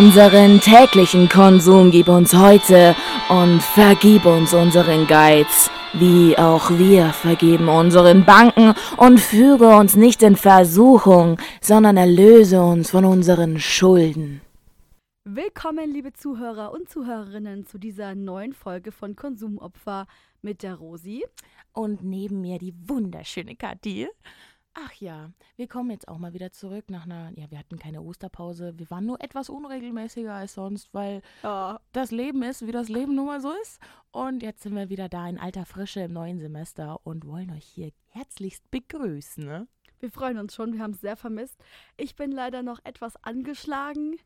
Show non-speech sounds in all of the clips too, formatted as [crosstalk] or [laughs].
Unseren täglichen Konsum gib uns heute und vergib uns unseren Geiz, wie auch wir vergeben unseren Banken und führe uns nicht in Versuchung, sondern erlöse uns von unseren Schulden. Willkommen, liebe Zuhörer und Zuhörerinnen, zu dieser neuen Folge von Konsumopfer mit der Rosi. Und neben mir die wunderschöne Kathi. Ach ja, wir kommen jetzt auch mal wieder zurück nach einer, ja, wir hatten keine Osterpause. Wir waren nur etwas unregelmäßiger als sonst, weil Ja. das Leben ist, wie das Leben nun mal so ist. Und jetzt sind wir wieder da in alter Frische im neuen Semester und wollen euch hier herzlichst begrüßen. Ne? Wir freuen uns schon, wir haben es sehr vermisst. Ich bin leider noch etwas angeschlagen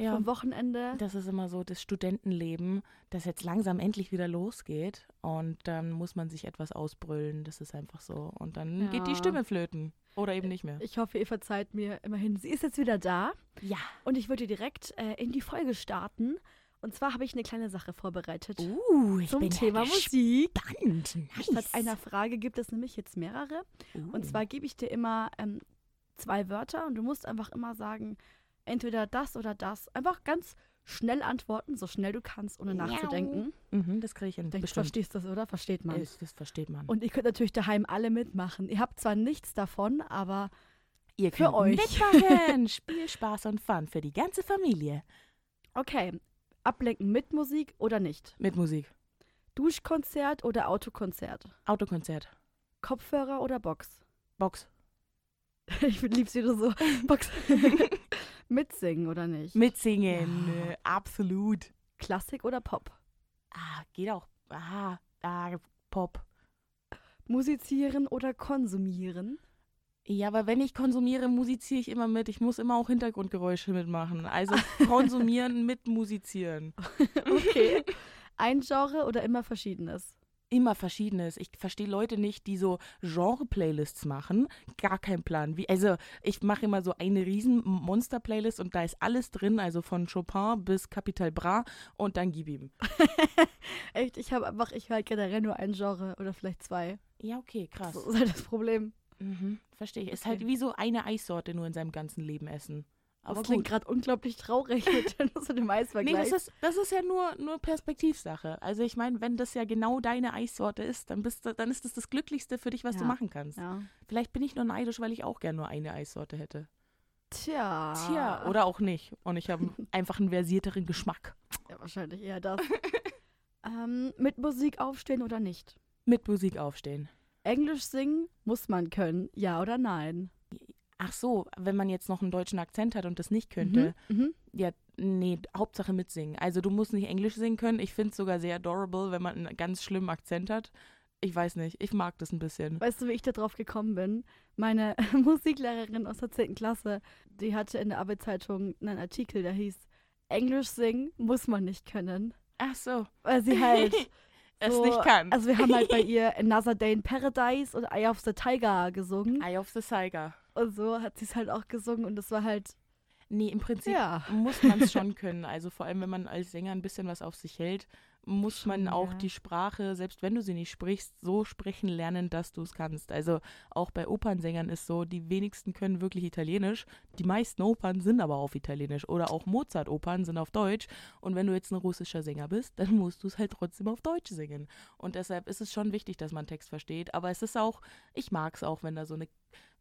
Ja, vom Wochenende. das ist immer so das Studentenleben, das jetzt langsam endlich wieder losgeht. Und dann muss man sich etwas ausbrüllen. Das ist einfach so. Und dann geht die Ja. Stimme flöten. Oder eben nicht mehr. Ich hoffe, ihr verzeiht mir immerhin. Sie ist jetzt wieder da Ja. und ich würde direkt äh, in die Folge starten. Und zwar habe ich eine kleine Sache vorbereitet Uh, ich zum bin Thema ja Musik. gespannt. Nice. Statt einer Frage gibt es nämlich jetzt mehrere. Uh. Und zwar gebe ich dir immer ähm, zwei Wörter und du musst einfach immer sagen, entweder das oder das. Einfach ganz schnell antworten, so schnell du kannst, ohne nachzudenken. Mhm, das kriege ich hin. Ich denke, du verstehst das, oder? Versteht man. Ist, das versteht man. Und ihr könnt natürlich daheim alle mitmachen. Ihr habt zwar nichts davon, aber ihr für könnt euch. mitmachen. [laughs] Spiel, Spaß und Fun für die ganze Familie. okay. Ablenken mit Musik oder nicht? Mit Musik. Duschkonzert oder Autokonzert? Autokonzert. Kopfhörer oder Box? Box. [laughs] Ich lieb's wieder so. Box. [laughs] Mitsingen oder nicht? Mitsingen. äh, absolut. Klassik oder Pop? Ah, geht auch. Ah, ah, Pop. Musizieren oder konsumieren? Ja, aber wenn ich konsumiere, musiziere ich immer mit. Ich muss immer auch Hintergrundgeräusche mitmachen. Also konsumieren [laughs] mit musizieren. Okay. Ein Genre oder immer verschiedenes? Immer verschiedenes. Ich verstehe Leute nicht, die so Genre-Playlists machen. Gar kein Plan. Wie, also ich mache immer so eine riesen Monster-Playlist und da ist alles drin, also von Chopin bis Capital Bra und dann gib ihm. [laughs] Echt, ich habe einfach, ich halt generell nur ein Genre oder vielleicht zwei. Ja, okay, krass. So ist halt das Problem. Mhm, verstehe ich. Ist Okay. halt wie so eine Eissorte nur in seinem ganzen Leben essen. Das Aber klingt gut. gerade unglaublich traurig mit [laughs] dem- so dem Nee, Eisvergleich. das ist, das ist ja nur, nur Perspektivsache. Also ich meine, wenn das ja genau deine Eissorte ist, dann, bist du, dann ist das das Glücklichste für dich, was du Ja. machen kannst. ja. Vielleicht bin ich nur neidisch, weil ich auch gern nur eine Eissorte hätte. Tja. Tja, oder auch nicht. Und ich habe [laughs] einfach einen versierteren Geschmack. Ja, wahrscheinlich eher das. [laughs] ähm, mit Musik aufstehen oder nicht? Mit Musik aufstehen. Englisch singen muss man können, ja oder nein? Ach so, wenn man jetzt noch einen deutschen Akzent hat und das nicht könnte, Mhm. Mhm. ja, nee, Hauptsache mitsingen. Also du musst nicht Englisch singen können. Ich finde es sogar sehr adorable, wenn man einen ganz schlimmen Akzent hat. Ich weiß nicht, ich mag das ein bisschen. Weißt du, wie ich da drauf gekommen bin? Meine [laughs] Musiklehrerin aus der 10. Klasse, die hatte in der Abi-Zeitung einen Artikel, der hieß Englisch singen muss man nicht können. Ach so, Weil sie halt [laughs] es so, nicht kann. Also wir haben halt bei [laughs] ihr Another Day in Paradise und Eye of the Tiger gesungen. Eye of the Tiger. Und so hat sie es halt auch gesungen und das war halt, Nee, im Prinzip ja. muss man es schon können. Also vor allem, wenn man als Sänger ein bisschen was auf sich hält, muss man Schon, auch ja. die Sprache, selbst wenn du sie nicht sprichst, so sprechen lernen, dass du es kannst. Also auch bei Opernsängern ist so, die wenigsten können wirklich Italienisch. Die meisten Opern sind aber auf Italienisch oder auch Mozart-Opern sind auf Deutsch. Und wenn du jetzt ein russischer Sänger bist, dann musst du es halt trotzdem auf Deutsch singen. Und deshalb ist es schon wichtig, dass man Text versteht. Aber es ist auch, ich mag es auch, wenn da so eine,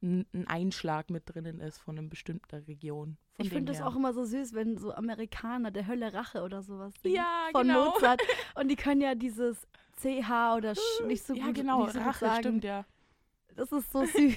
ein ein Einschlag mit drinnen ist von einer bestimmten Region. Ich finde das auch immer so süß, wenn so Amerikaner der Hölle Rache oder sowas singen. Ja, von genau. Mozart. [laughs] Und die können ja dieses CH oder Sch nicht so gut, ja, genau, nicht so Rache, sagen. stimmt, ja. Das ist so [laughs] süß.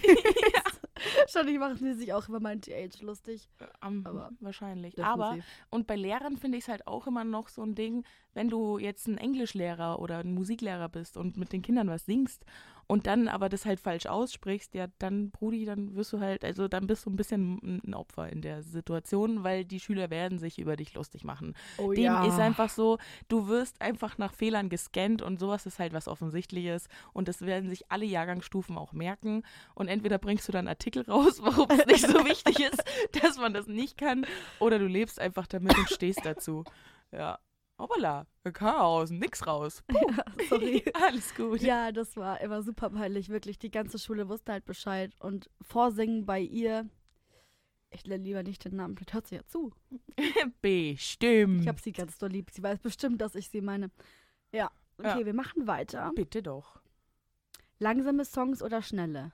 Wahrscheinlich machen die sich auch über mein TH lustig. Am, Aber wahrscheinlich. Dürfen Aber, und bei Lehrern finde ich es halt auch immer noch so ein Ding, wenn du jetzt ein Englischlehrer oder ein Musiklehrer bist und mit den Kindern was singst und dann aber das halt falsch aussprichst, ja, dann, Brudi, dann wirst du halt, also dann bist du ein bisschen ein- Opfer in der Situation, weil die Schüler werden sich über dich lustig machen. Oh Dem ist einfach so, du wirst einfach nach Fehlern gescannt und sowas ist halt was Offensichtliches und das werden sich alle Jahrgangsstufen auch merken und entweder bringst du dann Artikel raus, [laughs] warum es nicht so wichtig ist, dass man das nicht kann oder du lebst einfach damit und stehst dazu. Ja. Hoppala, Chaos, nix raus. [laughs] Sorry. [laughs] Alles gut. Ja, das war immer super peinlich, wirklich. Die ganze Schule wusste halt Bescheid. Und Vorsingen bei ihr, ich nenne lieber nicht den Namen, vielleicht hört sie ja zu. [laughs] Bestimmt. Ich habe sie ganz doll lieb. Sie weiß bestimmt, dass ich sie meine. Ja, okay, Ja. wir machen weiter. Bitte doch. Langsame Songs oder schnelle?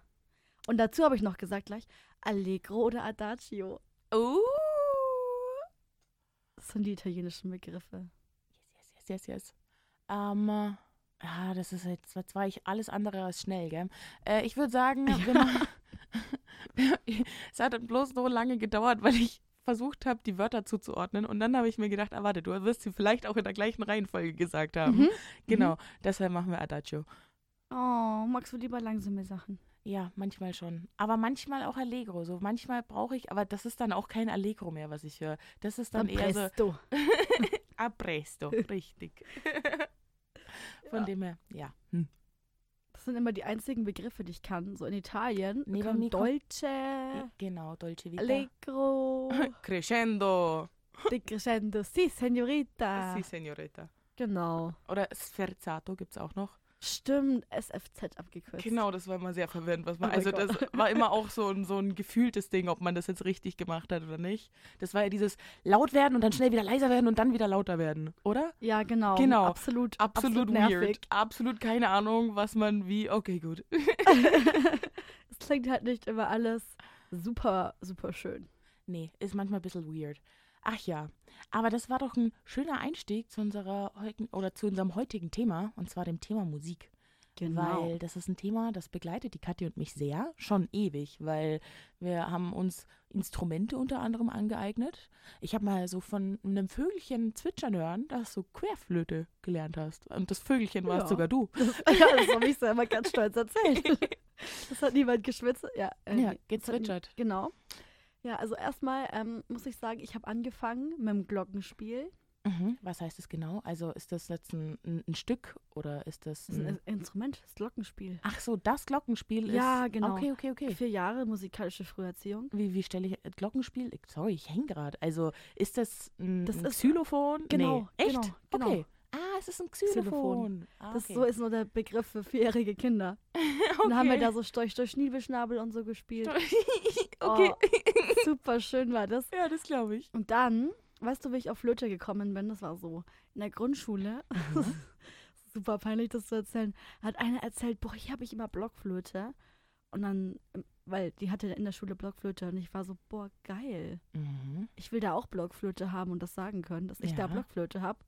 Und dazu habe ich noch gesagt gleich, Allegro oder Adagio. Uh. Das sind die italienischen Begriffe. Yes, yes. Ähm, äh, ja, das ist jetzt das war ich alles andere als schnell, gell? Äh, ich würde sagen, wir machen, [laughs] es hat bloß so lange gedauert, weil ich versucht habe, die Wörter zuzuordnen. Und dann habe ich mir gedacht, ah, warte, du wirst sie vielleicht auch in der gleichen Reihenfolge gesagt haben. Mhm. Genau, deshalb machen wir Adagio. Oh, magst du lieber langsame Sachen? Ja, manchmal schon. Aber manchmal auch Allegro. So manchmal brauche ich, aber das ist dann auch kein Allegro mehr, was ich höre. Das ist dann eher so Presto. [laughs] a presto, [laughs] richtig. Von Ja. dem her, ja. Hm. Das sind immer die einzigen Begriffe, die ich kann. So in Italien. Kommt mir Dolce, Genau, Dolce Vita. Allegro, [laughs] Crescendo. di crescendo. Si, Senorita. Si, Senorita. Genau. Oder Sferzato gibt es auch noch. Stimmt, SFZ abgekürzt. Genau, das war immer sehr verwirrend. Was man, Oh also das Gott. war immer auch so ein, so ein gefühltes Ding, ob man das jetzt richtig gemacht hat oder nicht. Das war ja dieses laut werden und dann schnell wieder leiser werden und dann wieder lauter werden, oder? Ja, genau. Genau. Absolut, Absolut, nervig. weird. Absolut keine Ahnung, was man wie. Okay, gut. [laughs] es klingt halt nicht immer alles super, super schön. Nee, ist manchmal ein bisschen weird. Ach ja, aber das war doch ein schöner Einstieg zu unserer heutigen oder zu unserem heutigen Thema und zwar dem Thema Musik. Genau. Weil das ist ein Thema, das begleitet die Kathi und mich sehr, schon ewig, weil wir haben uns Instrumente unter anderem angeeignet. Ich habe mal so von einem Vögelchen zwitschern hören, dass du Querflöte gelernt hast. Und das Vögelchen warst Ja. sogar du. Das, [laughs] ja, das habe ich selber ganz stolz erzählt. [laughs] Das hat niemand geschwitzt. Ja, äh, Ja, hat gezwitschert. nie- Genau. Ja, also erstmal ähm, muss ich sagen, ich habe angefangen mit dem Glockenspiel. Mhm. Was heißt das genau? Also ist das jetzt ein, ein, ein Stück oder ist das Das ist ein... ein Instrument, das Glockenspiel. Ach so, das Glockenspiel ist... Ja, genau. Okay, okay, okay. Vier Jahre musikalische Früherziehung. Wie, wie stelle ich äh, Glockenspiel? Ich- Sorry, ich hänge gerade. Also ist das ein, Das ein ist- Xylophon? Genau, Nee. Echt? genau, genau. Okay. Es ist ein Xylophon. Xylophon. Ah, Das okay. so ist nur der Begriff für vierjährige Kinder. [laughs] okay. Dann haben wir da so Storch durch Schniebelschnabel und so gespielt. [laughs] okay. Super schön war das. ja, das glaube ich. Und dann, weißt du, wie ich auf Flöte gekommen bin? Das war so in der Grundschule. [laughs] Super peinlich, das zu erzählen. Hat einer erzählt, boah, hier habe ich immer Blockflöte. Und dann, ähm, weil die hatte in der Schule Blockflöte und ich war so, boah, geil. Mhm. Ich will da auch Blockflöte haben und das sagen können, dass ich da Ja. Blockflöte habe.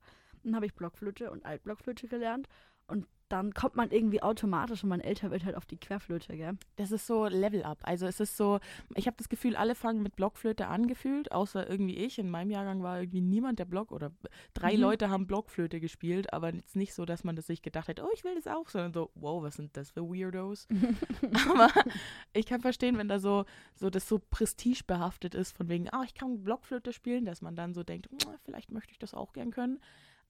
Dann habe ich Blockflöte und Altblockflöte gelernt. Und dann kommt man irgendwie automatisch, wenn man älter wird, halt auf die Querflöte, gell? Das ist so Level Up. Also es ist so, ich habe das Gefühl, alle fangen mit Blockflöte an gefühlt, außer irgendwie ich. In meinem Jahrgang war irgendwie niemand der Block oder drei Mhm. Leute haben Blockflöte gespielt, aber jetzt nicht so, dass man das sich gedacht hat, oh, ich will das auch, sondern so, wow, was sind das für Weirdos? [laughs] aber ich kann verstehen, wenn da so, so das so prestigebehaftet ist, von wegen, ah, ich kann Blockflöte spielen, dass man dann so denkt, "Hm, vielleicht möchte ich das auch gern können.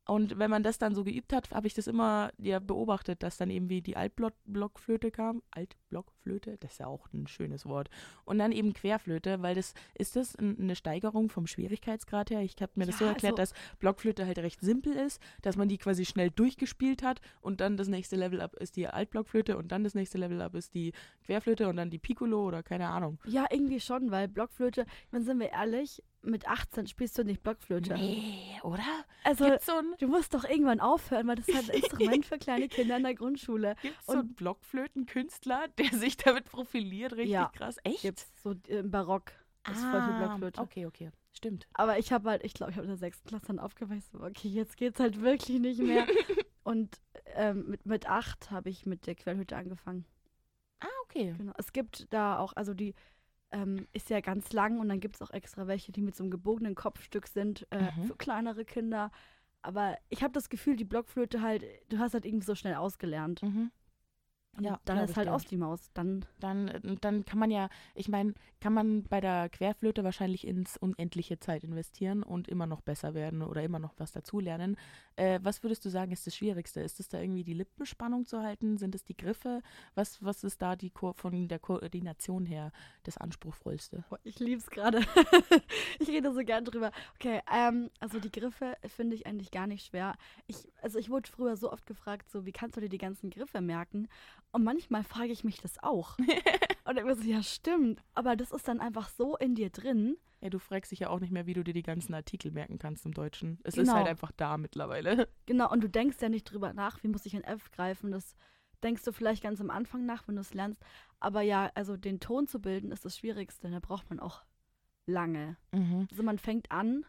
Und wenn man das dann so geübt hat, habe ich das immer ja, beobachtet, dass dann eben wie die Altblockflöte kam. Altblockflöte, das ist ja auch ein schönes Wort. Und dann eben Querflöte, weil das ist das ein- eine Steigerung vom Schwierigkeitsgrad her. Ich habe mir das so Ja, erklärt, also- dass Blockflöte halt recht simpel ist, dass man die quasi schnell durchgespielt hat und dann das nächste Level up ist die Altblockflöte und dann das nächste Level up ist die Querflöte und dann die Piccolo oder keine Ahnung. Ja, irgendwie schon, weil Blockflöte, wenn sind wir ehrlich, mit 18 spielst du nicht Blockflöte. Nee, oder? Also, so du musst doch irgendwann aufhören, weil das ist halt ein Instrument für kleine Kinder in der Grundschule. gibt's so einen Und- Blockflötenkünstler, der sich damit profiliert? Richtig Ja, krass. Echt? Gibt's so im Barock. Das ist voll viel Ah, Blockflöte. Okay, okay. Stimmt. Aber ich habe halt, ich glaube, ich habe in der sechsten Klasse dann aufgeweißt, so, okay, jetzt geht's halt wirklich nicht mehr. [laughs] Und ähm, mit, mit acht habe ich mit der Quellhütte angefangen. Ah, okay. Genau. Es gibt da auch, also die ähm, ist ja ganz lang und dann gibt es auch extra welche, die mit so einem gebogenen Kopfstück sind äh, Mhm. für kleinere Kinder. Aber ich habe das Gefühl, die Blockflöte halt, du hast halt irgendwie so schnell ausgelernt. Mhm. Und Ja, dann ist halt aus die Maus. Dann Dann, äh, dann kann man ja, ich meine, kann man bei der Querflöte wahrscheinlich ins unendliche Zeit investieren und immer noch besser werden oder immer noch was dazulernen. Äh, was würdest du sagen, ist das Schwierigste? Ist es da irgendwie die Lippenspannung zu halten? Sind es die Griffe? Was, was ist da die Ko von der Koordination her das Anspruchsvollste? Boah, Ich lieb's gerade. [laughs] ich rede so gern drüber. Okay, ähm, also die Griffe finde ich eigentlich gar nicht schwer. Ich, also ich wurde früher so oft gefragt, so wie kannst du dir die ganzen Griffe merken? Und manchmal frage ich mich das auch. [laughs] Und ich so, ja, stimmt. Aber das ist dann einfach so in dir drin. Ja, du fragst dich ja auch nicht mehr, wie du dir die ganzen Artikel merken kannst im Deutschen. Es Genau. ist halt einfach da mittlerweile. [laughs] Genau, und du denkst ja nicht drüber nach, wie muss ich ein F greifen. Das denkst du vielleicht ganz am Anfang nach, wenn du es lernst. Aber ja, also den Ton zu bilden ist das Schwierigste. Da braucht man auch lange. Mhm. Also man fängt an,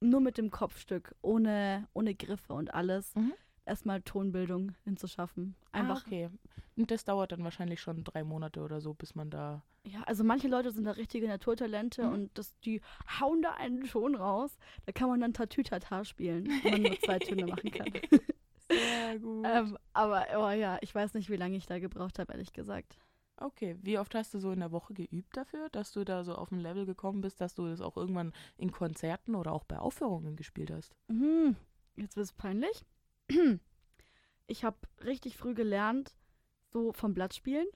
nur mit dem Kopfstück, ohne, ohne Griffe und alles, Mhm. Erstmal Tonbildung hinzuschaffen. Einfach, Ah, okay. Und das dauert dann wahrscheinlich schon drei Monate oder so, bis man da. ja, also manche Leute sind da richtige Naturtalente Mhm. und das, die hauen da einen Ton raus. Da kann man dann Tatütata spielen, wenn man nur zwei Töne machen kann. [laughs] Sehr [laughs] gut. ähm, aber oh ja, ich weiß nicht, wie lange ich da gebraucht habe, ehrlich gesagt. Okay, wie oft hast du so in der Woche geübt dafür, dass du da so auf ein Level gekommen bist, dass du das auch irgendwann in Konzerten oder auch bei Aufführungen gespielt hast? Mhm. Jetzt wird es peinlich. [clears throat] Ich habe richtig früh gelernt, so vom Blattspielen.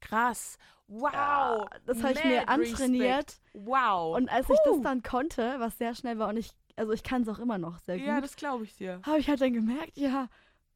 Krass. Wow. Ja, das habe ich mir antrainiert. Respekt. Wow. Und als ich das Puh. dann konnte, was sehr schnell war und ich, also ich kann es auch immer noch sehr ja, gut, das glaube ich dir. habe ich halt dann gemerkt, ja,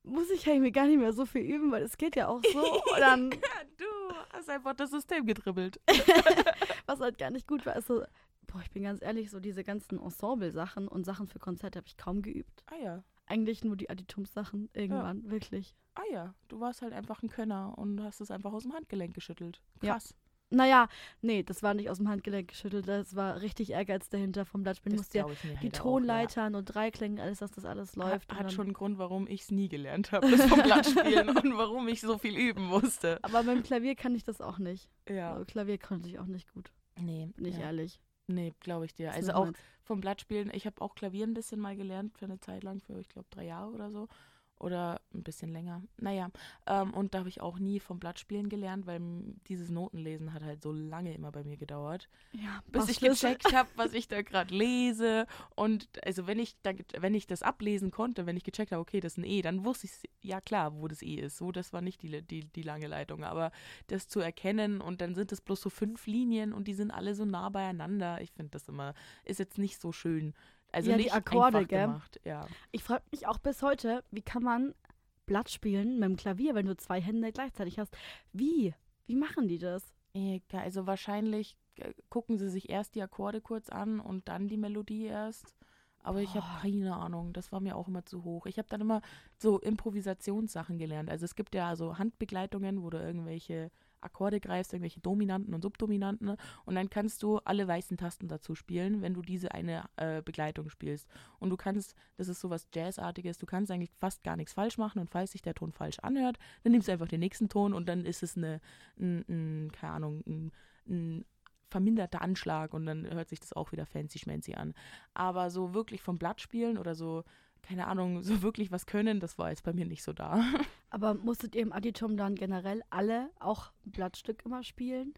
muss ich eigentlich gar nicht mehr so viel üben, weil es geht ja auch so. [laughs] Und dann, Ja, du hast einfach das System gedribbelt. [laughs] [laughs] was halt gar nicht gut war, ist so, boah, ich bin ganz ehrlich, so diese ganzen Ensemble-Sachen und Sachen für Konzerte habe ich kaum geübt. Ah ja. Eigentlich nur die Additums-Sachen irgendwann, wirklich. Ah ja, du warst halt einfach ein Könner und hast es einfach aus dem Handgelenk geschüttelt. Ja. Krass. Naja, nee, das war nicht aus dem Handgelenk geschüttelt, das war richtig Ehrgeiz dahinter vom Blattspielen. Du musst ja die halt auch, Tonleitern und Dreiklängen, alles, dass das alles ja. läuft. Hat, hat schon einen Grund, warum ich es nie gelernt habe, [laughs] das vom Blattspielen und warum ich so viel üben musste. Aber beim Klavier kann ich das auch nicht. Ja. Also Klavier konnte ich auch nicht gut, Nee, bin ich ja. ehrlich. Nee, glaube ich dir. Also auch vom Blattspielen, ich habe auch Klavier ein bisschen mal gelernt für eine Zeit lang, für ich glaube drei Jahre oder so. Oder ein bisschen länger. Naja, ähm, und da habe ich auch nie vom Blattspielen gelernt, weil dieses Notenlesen hat halt so lange immer bei mir gedauert, Ja, bis ich gecheckt habe, was ich da gerade lese. Und also wenn ich da, wenn ich das ablesen konnte, wenn ich gecheckt habe, okay, das ist ein E, dann wusste ich ja klar, wo das E ist. So, das war nicht die, die, die lange Leitung. Aber das zu erkennen und dann sind es bloß so fünf Linien und die sind alle so nah beieinander. Ich finde das immer, ist jetzt nicht so schön. Also Ja, die nicht Akkorde, einfach gell? gemacht. Ja. Ich frage mich auch bis heute, wie kann man Blatt spielen mit dem Klavier, wenn du zwei Hände gleichzeitig hast? Wie? Wie machen die das? Egal, Also wahrscheinlich äh, gucken sie sich erst die Akkorde kurz an und dann die Melodie erst. Aber ich habe keine Ahnung. Das war mir auch immer zu hoch. Ich habe dann immer so Improvisationssachen gelernt. Also es gibt ja so Handbegleitungen, wo du irgendwelche Akkorde greifst, irgendwelche Dominanten und Subdominanten. ne? Und dann kannst du alle weißen Tasten dazu spielen, wenn du diese eine äh, Begleitung spielst. Und du kannst, das ist sowas Jazzartiges, du kannst eigentlich fast gar nichts falsch machen. Und falls sich der Ton falsch anhört, dann nimmst du einfach den nächsten Ton und dann ist es eine, ein, ein, keine Ahnung, ein, ein verminderter Anschlag und dann hört sich das auch wieder fancy schmancy an. Aber so wirklich vom Blatt spielen oder so, keine Ahnung, so wirklich was können, das war jetzt bei mir nicht so da. [laughs] Aber musstet ihr im Additum dann generell alle auch ein Blattstück immer spielen?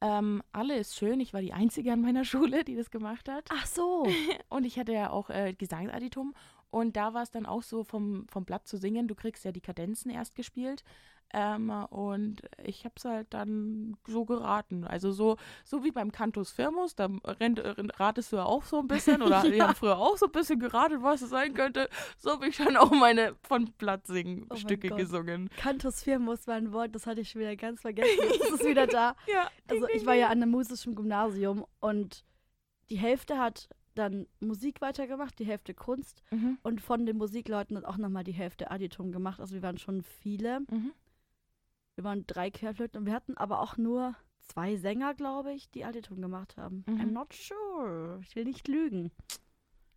Ähm, alle ist schön. Ich war die Einzige an meiner [laughs] Schule, die das gemacht hat. Ach so. [laughs] Und ich hatte ja auch äh, Gesangsadditum. Und da war es dann auch so vom, vom Blatt zu singen. Du kriegst ja die Kadenzen erst gespielt. Ähm, und ich habe es halt dann so geraten. Also so, so wie beim Cantus Firmus, da rennt, ratest du ja auch so ein bisschen. Oder [laughs] wir Ja. haben früher auch so ein bisschen geraten, was es sein könnte. So habe ich dann auch meine von Blatt singen Oh Stücke gesungen. Cantus Firmus war ein Wort, das hatte ich schon wieder ganz vergessen. [laughs] Jetzt ist es wieder da. Ja, Also ich war ja an einem musischen Gymnasium und die Hälfte hat dann Musik weitergemacht, die Hälfte Kunst Mhm, und von den Musikleuten hat auch nochmal die Hälfte Additum gemacht. Also wir waren schon viele. mhm. Wir waren drei Querflöten und wir hatten aber auch nur zwei Sänger, glaube ich, die Additum gemacht haben. Mhm. I'm not sure. Ich will nicht lügen.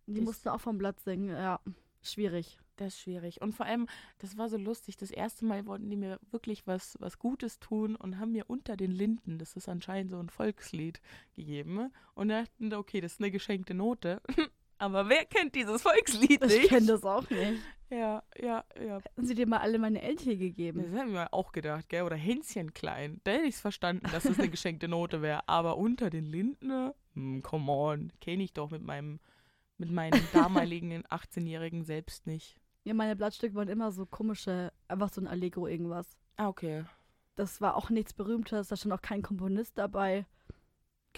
Die Das- mussten auch vom Blatt singen. Ja, schwierig. Das ist schwierig. Und vor allem, das war so lustig. Das erste Mal wollten die mir wirklich was, was Gutes tun und haben mir unter den Linden, das ist anscheinend so ein Volkslied, gegeben. Und dachten, okay, das ist eine geschenkte Note. [laughs] Aber wer kennt dieses Volkslied Ich nicht? kenne das auch nicht. Ja, ja, ja. Hätten sie dir mal alle meine Elche gegeben? Das haben wir auch gedacht, gell? Oder Hänschen klein. Da hätte ich es verstanden, dass es eine [laughs] geschenkte Note wäre. Aber unter den Linden, hm, come on, kenne ich doch mit meinem, mit meinem [laughs] damaligen 18-jährigen selbst nicht. Ja, meine Blattstücke waren immer so komische, einfach so ein Allegro irgendwas. Ah, okay. Das war auch nichts Berühmtes, da stand auch kein Komponist dabei.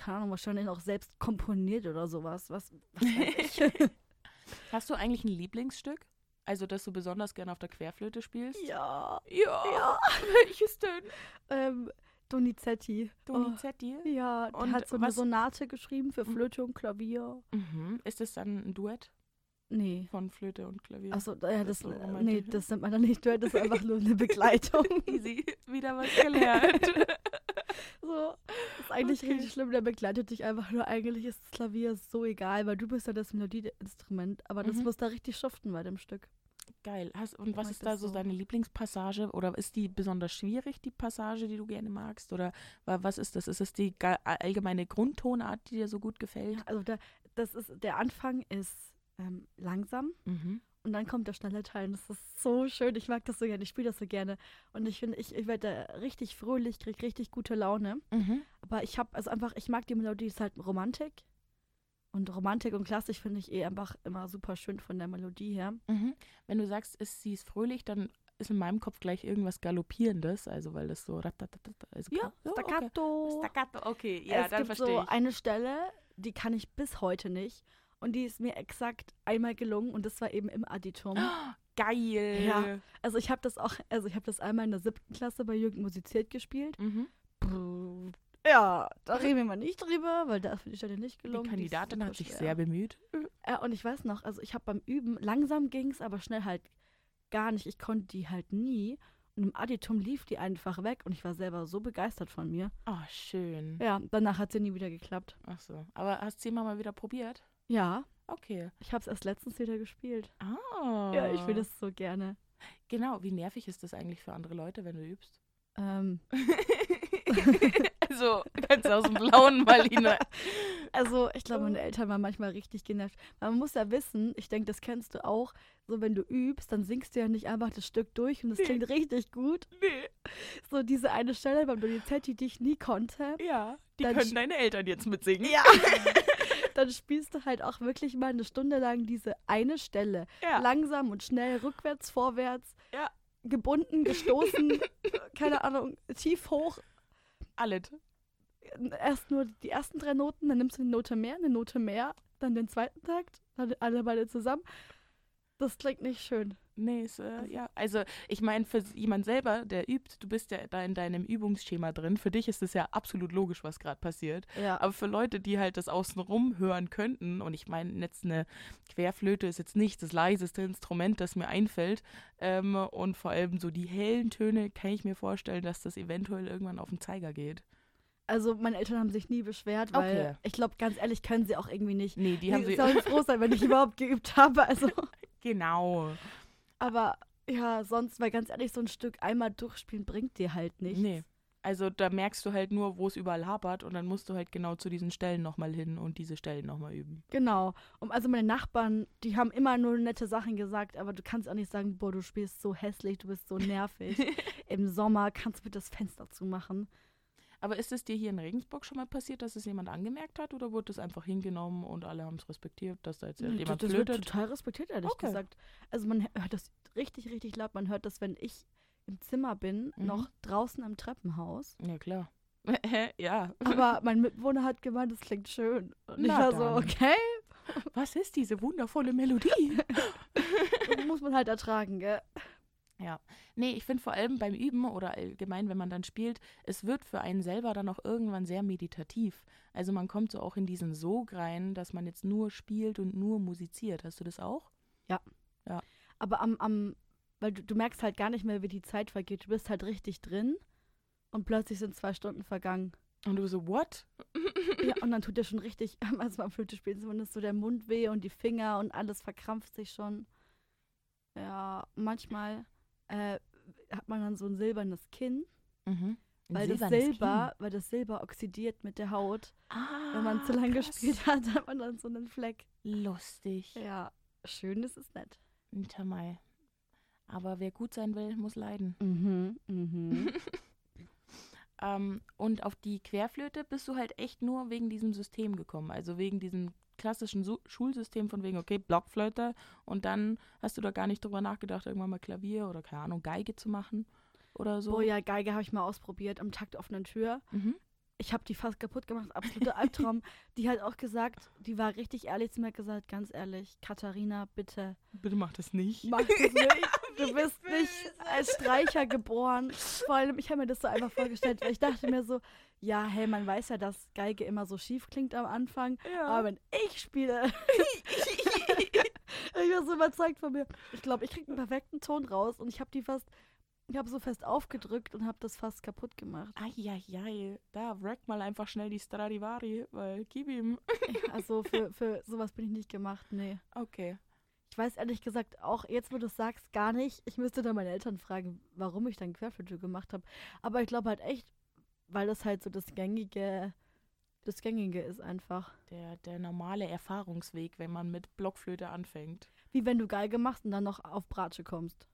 Keine Ahnung, wahrscheinlich auch selbst komponiert oder sowas. Was, was. [laughs] [laughs] Hast du eigentlich ein Lieblingsstück? Also, das du besonders gerne auf der Querflöte spielst? ja. Ja. Ja. [laughs] Welches denn? Ähm, Donizetti. Donizetti? Oh, ja, der Und hat so eine was- Sonate geschrieben für Flöte und Klavier. Mhm. Ist das dann ein Duett Nee. von Flöte und Klavier? Achso, ja, das, so äh, nee, romantisch. das nennt man dann nicht Duett, das ist einfach nur eine Begleitung. Easy, wieder was gelernt. [laughs] so, das ist eigentlich Okay. richtig schlimm, der begleitet dich einfach nur. Eigentlich ist das Klavier so egal, weil du bist ja das Melodieinstrument, aber das Mhm. muss da richtig schuften bei dem Stück. Geil. Hast, und was mag ist da das so so. deine Lieblingspassage? Oder ist die besonders schwierig, die Passage, die du gerne magst? Oder wa- was ist das? Ist es die allgemeine Grundtonart, die dir so gut gefällt? Ja, also der, das ist, der Anfang ist ähm, langsam Mhm. Und dann kommt der schnelle Teil. Und das ist so schön. Ich mag das so gerne. Ich spiele das so gerne. Und ich finde, ich, ich werde da richtig fröhlich, kriege richtig gute Laune. Mhm. Aber ich habe, also einfach, ich mag die Melodie, ist halt Romantik. Und Romantik und Klassik finde ich eh einfach immer super schön von der Melodie her. Mhm. Wenn du sagst, ist, sie ist fröhlich, dann ist in meinem Kopf gleich irgendwas Galoppierendes, also weil das so ratatatata ist. Ja, Oh, okay. Staccato. Staccato, okay, ja, es dann gibt verstehe so ich. eine Stelle, die kann ich bis heute nicht. Und die ist mir exakt einmal gelungen und das war eben im Additum. [gasps] Geil. Ja. Also ich habe das auch, also ich habe das einmal in der siebten Klasse bei Jugend musiziert gespielt. Mhm. Ja, da reden wir mal nicht drüber, weil da ist die Stelle nicht Die gelungen. ist Kandidatin hat sich schwer. sehr bemüht. Ja, und ich weiß noch, also ich habe beim Üben, langsam ging es, aber schnell halt gar nicht. Ich konnte die halt nie. Und im Additum lief die einfach weg und ich war selber so begeistert von mir. Oh, schön. Ja, danach hat sie nie wieder geklappt. Ach so. Aber hast du sie immer mal wieder probiert? Ja, Okay. ich habe es erst letztens wieder gespielt. Ah. Ja, ich will das so gerne. Genau, wie nervig ist das eigentlich für andere Leute, wenn du übst? Ähm, [laughs] also, ganz aus dem Blauen hinein. [laughs] also, ich glaube, meine Eltern waren manchmal richtig genervt. Man muss ja wissen, ich denke, das kennst du auch, so wenn du übst, dann singst du ja nicht einfach das Stück durch und es Nee. klingt richtig gut. Nee. So diese eine Stelle beim Donizetti, die ich nie konnte. Ja, die können deine Eltern jetzt mitsingen. Ja. [laughs] dann spielst du halt auch wirklich mal eine Stunde lang diese eine Stelle. Ja. Langsam und schnell, rückwärts, vorwärts. Ja. Gebunden, gestoßen, [laughs] keine Ahnung, tief hoch. Alles. Erst nur die ersten drei Noten, dann nimmst du eine Note mehr, eine Note mehr, dann den zweiten Takt, dann alle beide zusammen. Das klingt nicht schön. Nee, ist, äh, ja. Also, ich meine, für jemand selber, der übt, du bist ja da in deinem Übungsschema drin. Für dich ist es ja absolut logisch, was gerade passiert. Ja. Aber für Leute, die halt das außenrum hören könnten, und ich meine, jetzt eine Querflöte ist jetzt nicht das leiseste Instrument, das mir einfällt. Ähm, und vor allem so die hellen Töne kann ich mir vorstellen, dass das eventuell irgendwann auf den Zeiger geht. Also meine Eltern haben sich nie beschwert, weil Okay. ich glaube, ganz ehrlich, können sie auch irgendwie nicht. Nee, die haben sie sie. sollen froh sein, wenn ich [laughs] überhaupt geübt habe. Also, Genau. Aber ja, sonst, weil ganz ehrlich, so ein Stück einmal durchspielen bringt dir halt nichts. Nee. Also da merkst du halt nur, wo es überall hapert und dann musst du halt genau zu diesen Stellen nochmal hin und diese Stellen nochmal üben. Genau. Und also meine Nachbarn, die haben immer nur nette Sachen gesagt, aber du kannst auch nicht sagen, boah, du spielst so hässlich, du bist so nervig. [laughs] Im Sommer kannst du bitte das Fenster zumachen. Aber ist es dir hier in Regensburg schon mal passiert, dass es jemand angemerkt hat oder wurde es einfach hingenommen und alle haben es respektiert, dass da jetzt jemand das wird flötet? total respektiert, ehrlich Okay. gesagt. Also man hört das richtig, richtig laut. Man hört das, wenn ich im Zimmer bin, Mhm. noch draußen im Treppenhaus. Ja, klar. [laughs] ja. Aber mein Mitbewohner hat gemeint, es klingt schön. Und ich Na war so, dann. okay, Was ist diese wundervolle Melodie? das [laughs] [laughs] muss man halt ertragen, gell? Nee, ich finde vor allem beim Üben oder allgemein, wenn man dann spielt, es wird für einen selber dann auch irgendwann sehr meditativ. Also man kommt so auch in diesen Sog rein, dass man jetzt nur spielt und nur musiziert. Hast du das auch? Aber am, am weil du, du merkst halt gar nicht mehr, wie die Zeit vergeht. Du bist halt richtig drin und plötzlich sind zwei Stunden vergangen. Und du so, what? [laughs] Ja, und dann tut dir schon richtig, [laughs] also beim Flöte spielen zumindest so der Mund weh und die Finger und alles verkrampft sich schon. Ja, manchmal äh, hat man dann so ein silbernes Kinn, Mhm. Ein weil das Silber, weil das Silber oxidiert mit der Haut. Ah, Wenn man zu lange krass. gespielt hat, [laughs] hat man dann so einen Fleck. Lustig. Ja, schön ist es nett. Tamai. Aber wer gut sein will, muss leiden. Mhm, mhm. [laughs] Ähm, und auf die Querflöte bist du halt echt nur wegen diesem System gekommen. Also wegen diesem klassischen Su Schulsystem von wegen, okay, Blockflöte. Und dann hast du da gar nicht drüber nachgedacht, irgendwann mal Klavier oder keine Ahnung, Geige zu machen oder so. Boah, ja, Geige habe ich mal ausprobiert am Takt offenen Tür. Mhm. Ich habe die fast kaputt gemacht, absoluter Albtraum. [laughs] die hat auch gesagt, die war richtig ehrlich zu mir, gesagt, ganz ehrlich, Katharina, bitte Bitte mach das nicht. mach das nicht. [laughs] Du bist nicht als Streicher geboren. Vor allem, ich habe mir das so einfach vorgestellt, weil ich dachte mir so, ja, hey, man weiß ja, dass Geige immer so schief klingt am Anfang. Ja. Aber wenn ich spiele, [laughs] ich war so überzeugt von mir. Ich glaube, ich kriege einen perfekten Ton raus und ich habe die fast, ich habe so fest aufgedrückt und habe das fast kaputt gemacht. Eieiei, da wreck mal einfach schnell die Stradivari, weil gib ihm. Also für, für sowas bin ich nicht gemacht, nee. Okay. Ich weiß ehrlich gesagt auch, jetzt wo du es sagst, gar nicht. Ich müsste dann meine Eltern fragen, warum ich dann Querflöte gemacht habe. Aber ich glaube halt echt, weil das halt so das gängige, das gängige ist einfach. Der, der normale Erfahrungsweg, wenn man mit Blockflöte anfängt. Wie wenn du Geige machst und dann noch auf Bratsche kommst.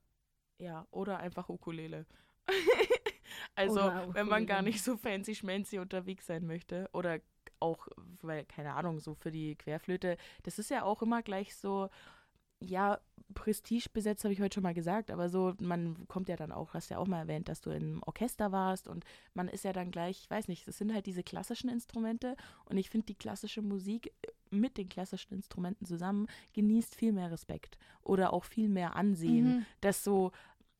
Ja, oder einfach Ukulele. [laughs] also, Oder wenn man gar Ukulele. nicht so fancy schmancy unterwegs sein möchte. Oder auch, weil, keine Ahnung, so für die Querflöte, das ist ja auch immer gleich so, ja, prestigebesetzt, habe ich heute schon mal gesagt, aber so, man kommt ja dann auch, hast ja auch mal erwähnt, dass du im Orchester warst und man ist ja dann gleich, ich weiß nicht, das sind halt diese klassischen Instrumente und ich finde, die klassische Musik äh, mit den klassischen Instrumenten zusammen genießt viel mehr Respekt oder auch viel mehr Ansehen Mhm. dass so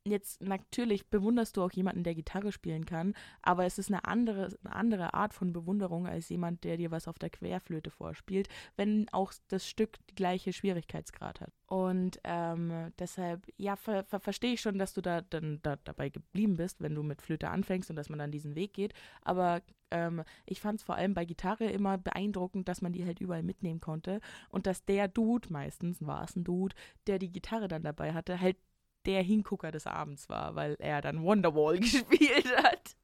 jetzt natürlich bewunderst du auch jemanden, der Gitarre spielen kann, aber es ist eine andere, eine andere Art von Bewunderung als jemand, der dir was auf der Querflöte vorspielt, wenn auch das Stück die gleiche Schwierigkeitsgrad hat. Und ähm, deshalb, ja, ver ver verstehe ich schon, dass du da dann da, dabei geblieben bist, wenn du mit Flöte anfängst und dass man dann diesen Weg geht. Aber ähm, ich fand es vor allem bei Gitarre immer beeindruckend, dass man die halt überall mitnehmen konnte und dass der Dude, meistens war es ein Dude, der die Gitarre dann dabei hatte, halt der Hingucker des Abends war, weil er dann Wonderwall [laughs] gespielt hat.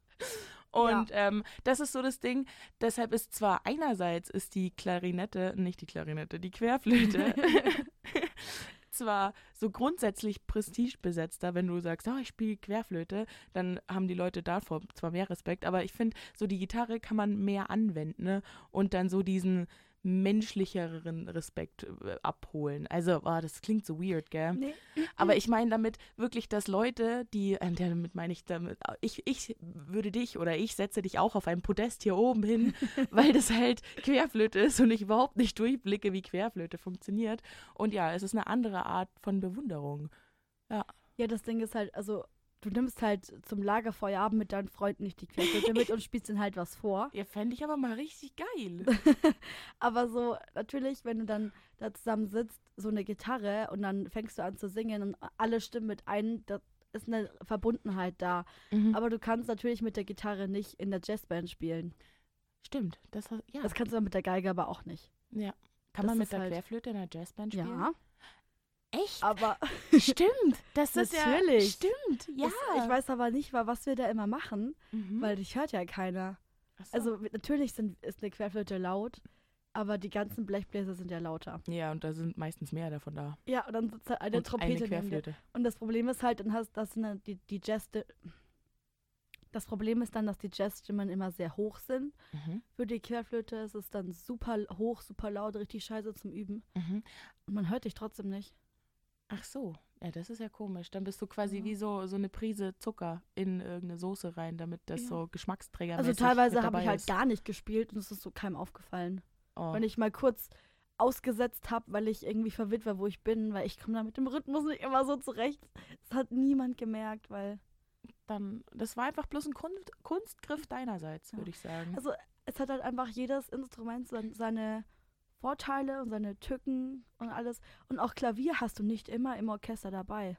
Und ähm, das ist so das Ding. Deshalb ist zwar einerseits ist die Klarinette, nicht die Klarinette, die Querflöte, [laughs] [laughs] zwar so grundsätzlich prestigebesetzter, wenn du sagst, oh, ich spiele Querflöte, dann haben die Leute davor zwar mehr Respekt, aber ich finde, so die Gitarre kann man mehr anwenden ne? und dann so diesen menschlicheren Respekt äh, abholen. Also, oh, das klingt so weird, gell? Nee. Aber ich meine damit wirklich, dass Leute, die, äh, damit meine ich damit, ich, ich würde dich oder ich setze dich auch auf ein Podest hier oben hin, [laughs] weil das halt Querflöte ist und ich überhaupt nicht durchblicke, wie Querflöte funktioniert. Und ja, es ist eine andere Art von Bewunderung. Ja, das Ding ist halt, also du nimmst halt zum Lagerfeuerabend mit deinen Freunden nicht die Querflöte mit und spielst ihnen halt was vor. [laughs] Ja, fände ich aber mal richtig geil. [laughs] Aber so, natürlich, wenn du dann da zusammen sitzt, so eine Gitarre und dann fängst du an zu singen und alle stimmen mit ein, da ist eine Verbundenheit da. Mhm. Aber du kannst natürlich mit der Gitarre nicht in der Jazzband spielen. Stimmt, das, ja. Das kannst du mit der Geige aber auch nicht. ja. Kann das man mit der halt- Querflöte in der Jazzband spielen? Ja, Echt? aber Stimmt, das [laughs] ist ja. Natürlich. Stimmt, ja. das, ich weiß aber nicht, wa- was wir da immer machen, Mhm. weil dich hört ja keiner. So. Also natürlich sind, ist eine Querflöte laut, aber die ganzen Blechbläser sind ja lauter. Ja, und da sind meistens mehr davon da. Ja, und dann sitzt halt eine und Trompete eine. Querflöte. Und das Problem ist halt, dann hast das eine, die, die Jazz. Das Problem ist dann, dass die Jazzstimmen immer sehr hoch sind. Mhm. Für die Querflöte ist es dann super hoch, super laut, richtig scheiße zum Üben. Mhm. Und man hört dich trotzdem nicht. Ach so, ja, das ist ja komisch. Dann bist du quasi Ja. wie so, so eine Prise Zucker in irgendeine Soße rein, damit das Ja. so Geschmacksträger Also teilweise habe ich halt gar nicht gespielt und es ist so keinem aufgefallen. oh. Wenn ich mal kurz ausgesetzt habe, weil ich irgendwie verwirrt war, wo ich bin, weil ich komme da mit dem Rhythmus nicht immer so zurecht. Das hat niemand gemerkt, weil dann, das war einfach bloß ein Kunst, Kunstgriff deinerseits, Ja. würde ich sagen. Also es hat halt einfach jedes Instrument sein- seine Vorteile und seine Tücken und alles. Und auch Klavier hast du nicht immer im Orchester dabei.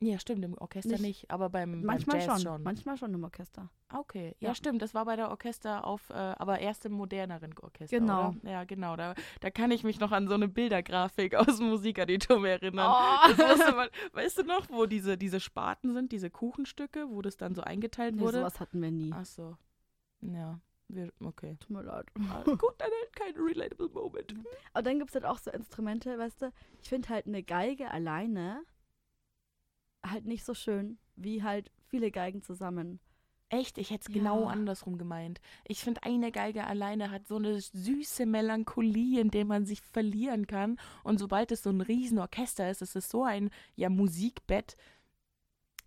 ja, stimmt, im Orchester Nicht- nicht, aber beim, Manchmal beim Jazz schon. schon. Manchmal schon im Orchester. Ah, Okay, ja. Ja. stimmt, das war bei der Orchester auf, äh, aber erst im moderneren Orchester. Genau. Oder? Ja, genau. Da, da kann ich mich noch an so eine Bildergrafik [laughs] aus dem Musikaditum erinnern. Oh. Man, weißt du noch, wo diese, diese Spaten sind, diese Kuchenstücke, wo das dann so eingeteilt Nee, wurde? sowas hatten wir nie. Ach so. Ja, wir, okay. Tut mir leid. Gut, dann halt kein relatable Moment. Aber dann gibt es halt auch so Instrumente, weißt du, ich finde halt eine Geige alleine halt nicht so schön, wie halt viele Geigen zusammen. Echt, ich hätte es Ja. genau andersrum gemeint. Ich finde, eine Geige alleine hat so eine süße Melancholie, in der man sich verlieren kann. Und sobald es so ein Riesenorchester ist, ist es so ein ja, Musikbett.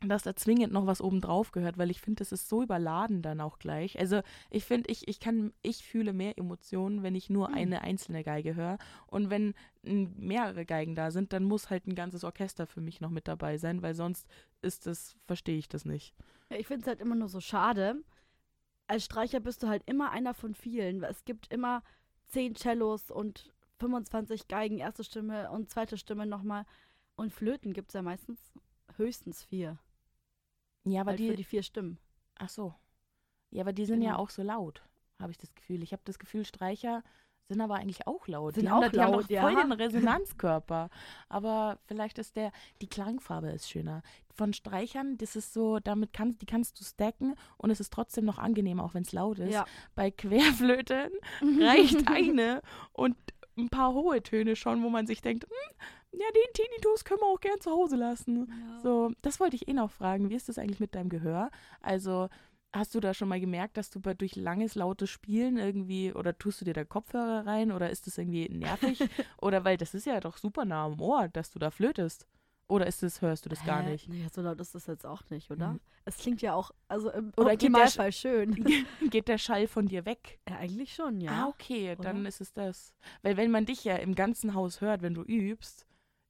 Dass da zwingend noch was oben drauf gehört, weil ich finde, das ist so überladen dann auch gleich. Also ich finde, ich, ich kann, ich fühle mehr Emotionen, wenn ich nur Hm. eine einzelne Geige höre. Und wenn mehrere Geigen da sind, dann muss halt ein ganzes Orchester für mich noch mit dabei sein, weil sonst ist das, verstehe ich das nicht. Ja, ich finde es halt immer nur so schade. Als Streicher bist du halt immer einer von vielen. Es gibt immer zehn Cellos und 25 Geigen, erste Stimme und zweite Stimme nochmal. Und Flöten gibt es ja meistens höchstens vier. Ja, aber halt die, für die vier Stimmen. ach so. Ja, aber die sind ja Genau. auch so laut, habe ich das Gefühl. Ich habe das Gefühl, Streicher sind aber eigentlich auch laut. Sind die haben, auch da, die haben laut, doch ja. voll den Resonanzkörper. Aber vielleicht ist der, die Klangfarbe ist schöner. Von Streichern, das ist so, damit kannst, die kannst du stacken und es ist trotzdem noch angenehm, auch wenn es laut ist. Ja. Bei Querflöten [laughs] reicht eine und ein paar hohe Töne schon, wo man sich denkt, hm, ja, den Tinnitus können wir auch gern zu Hause lassen. Ja. So, das wollte ich eh noch fragen. Wie ist das eigentlich mit deinem Gehör? Also, hast du da schon mal gemerkt, dass du bei, durch langes, lautes Spielen irgendwie, oder tust du dir da Kopfhörer rein oder ist das irgendwie nervig? [laughs] oder weil das ist ja doch super nah am Ohr, dass du da flötest. Oder ist das, hörst du das gar Hä? nicht? Nee, so laut ist das jetzt auch nicht, oder? Mhm. Es klingt ja auch, also im Oder Optimalfall schön. [laughs] Geht der Schall von dir weg? Ja, eigentlich schon, ja. ah, okay, dann oder? ist es das. Weil wenn man dich ja im ganzen Haus hört, wenn du übst,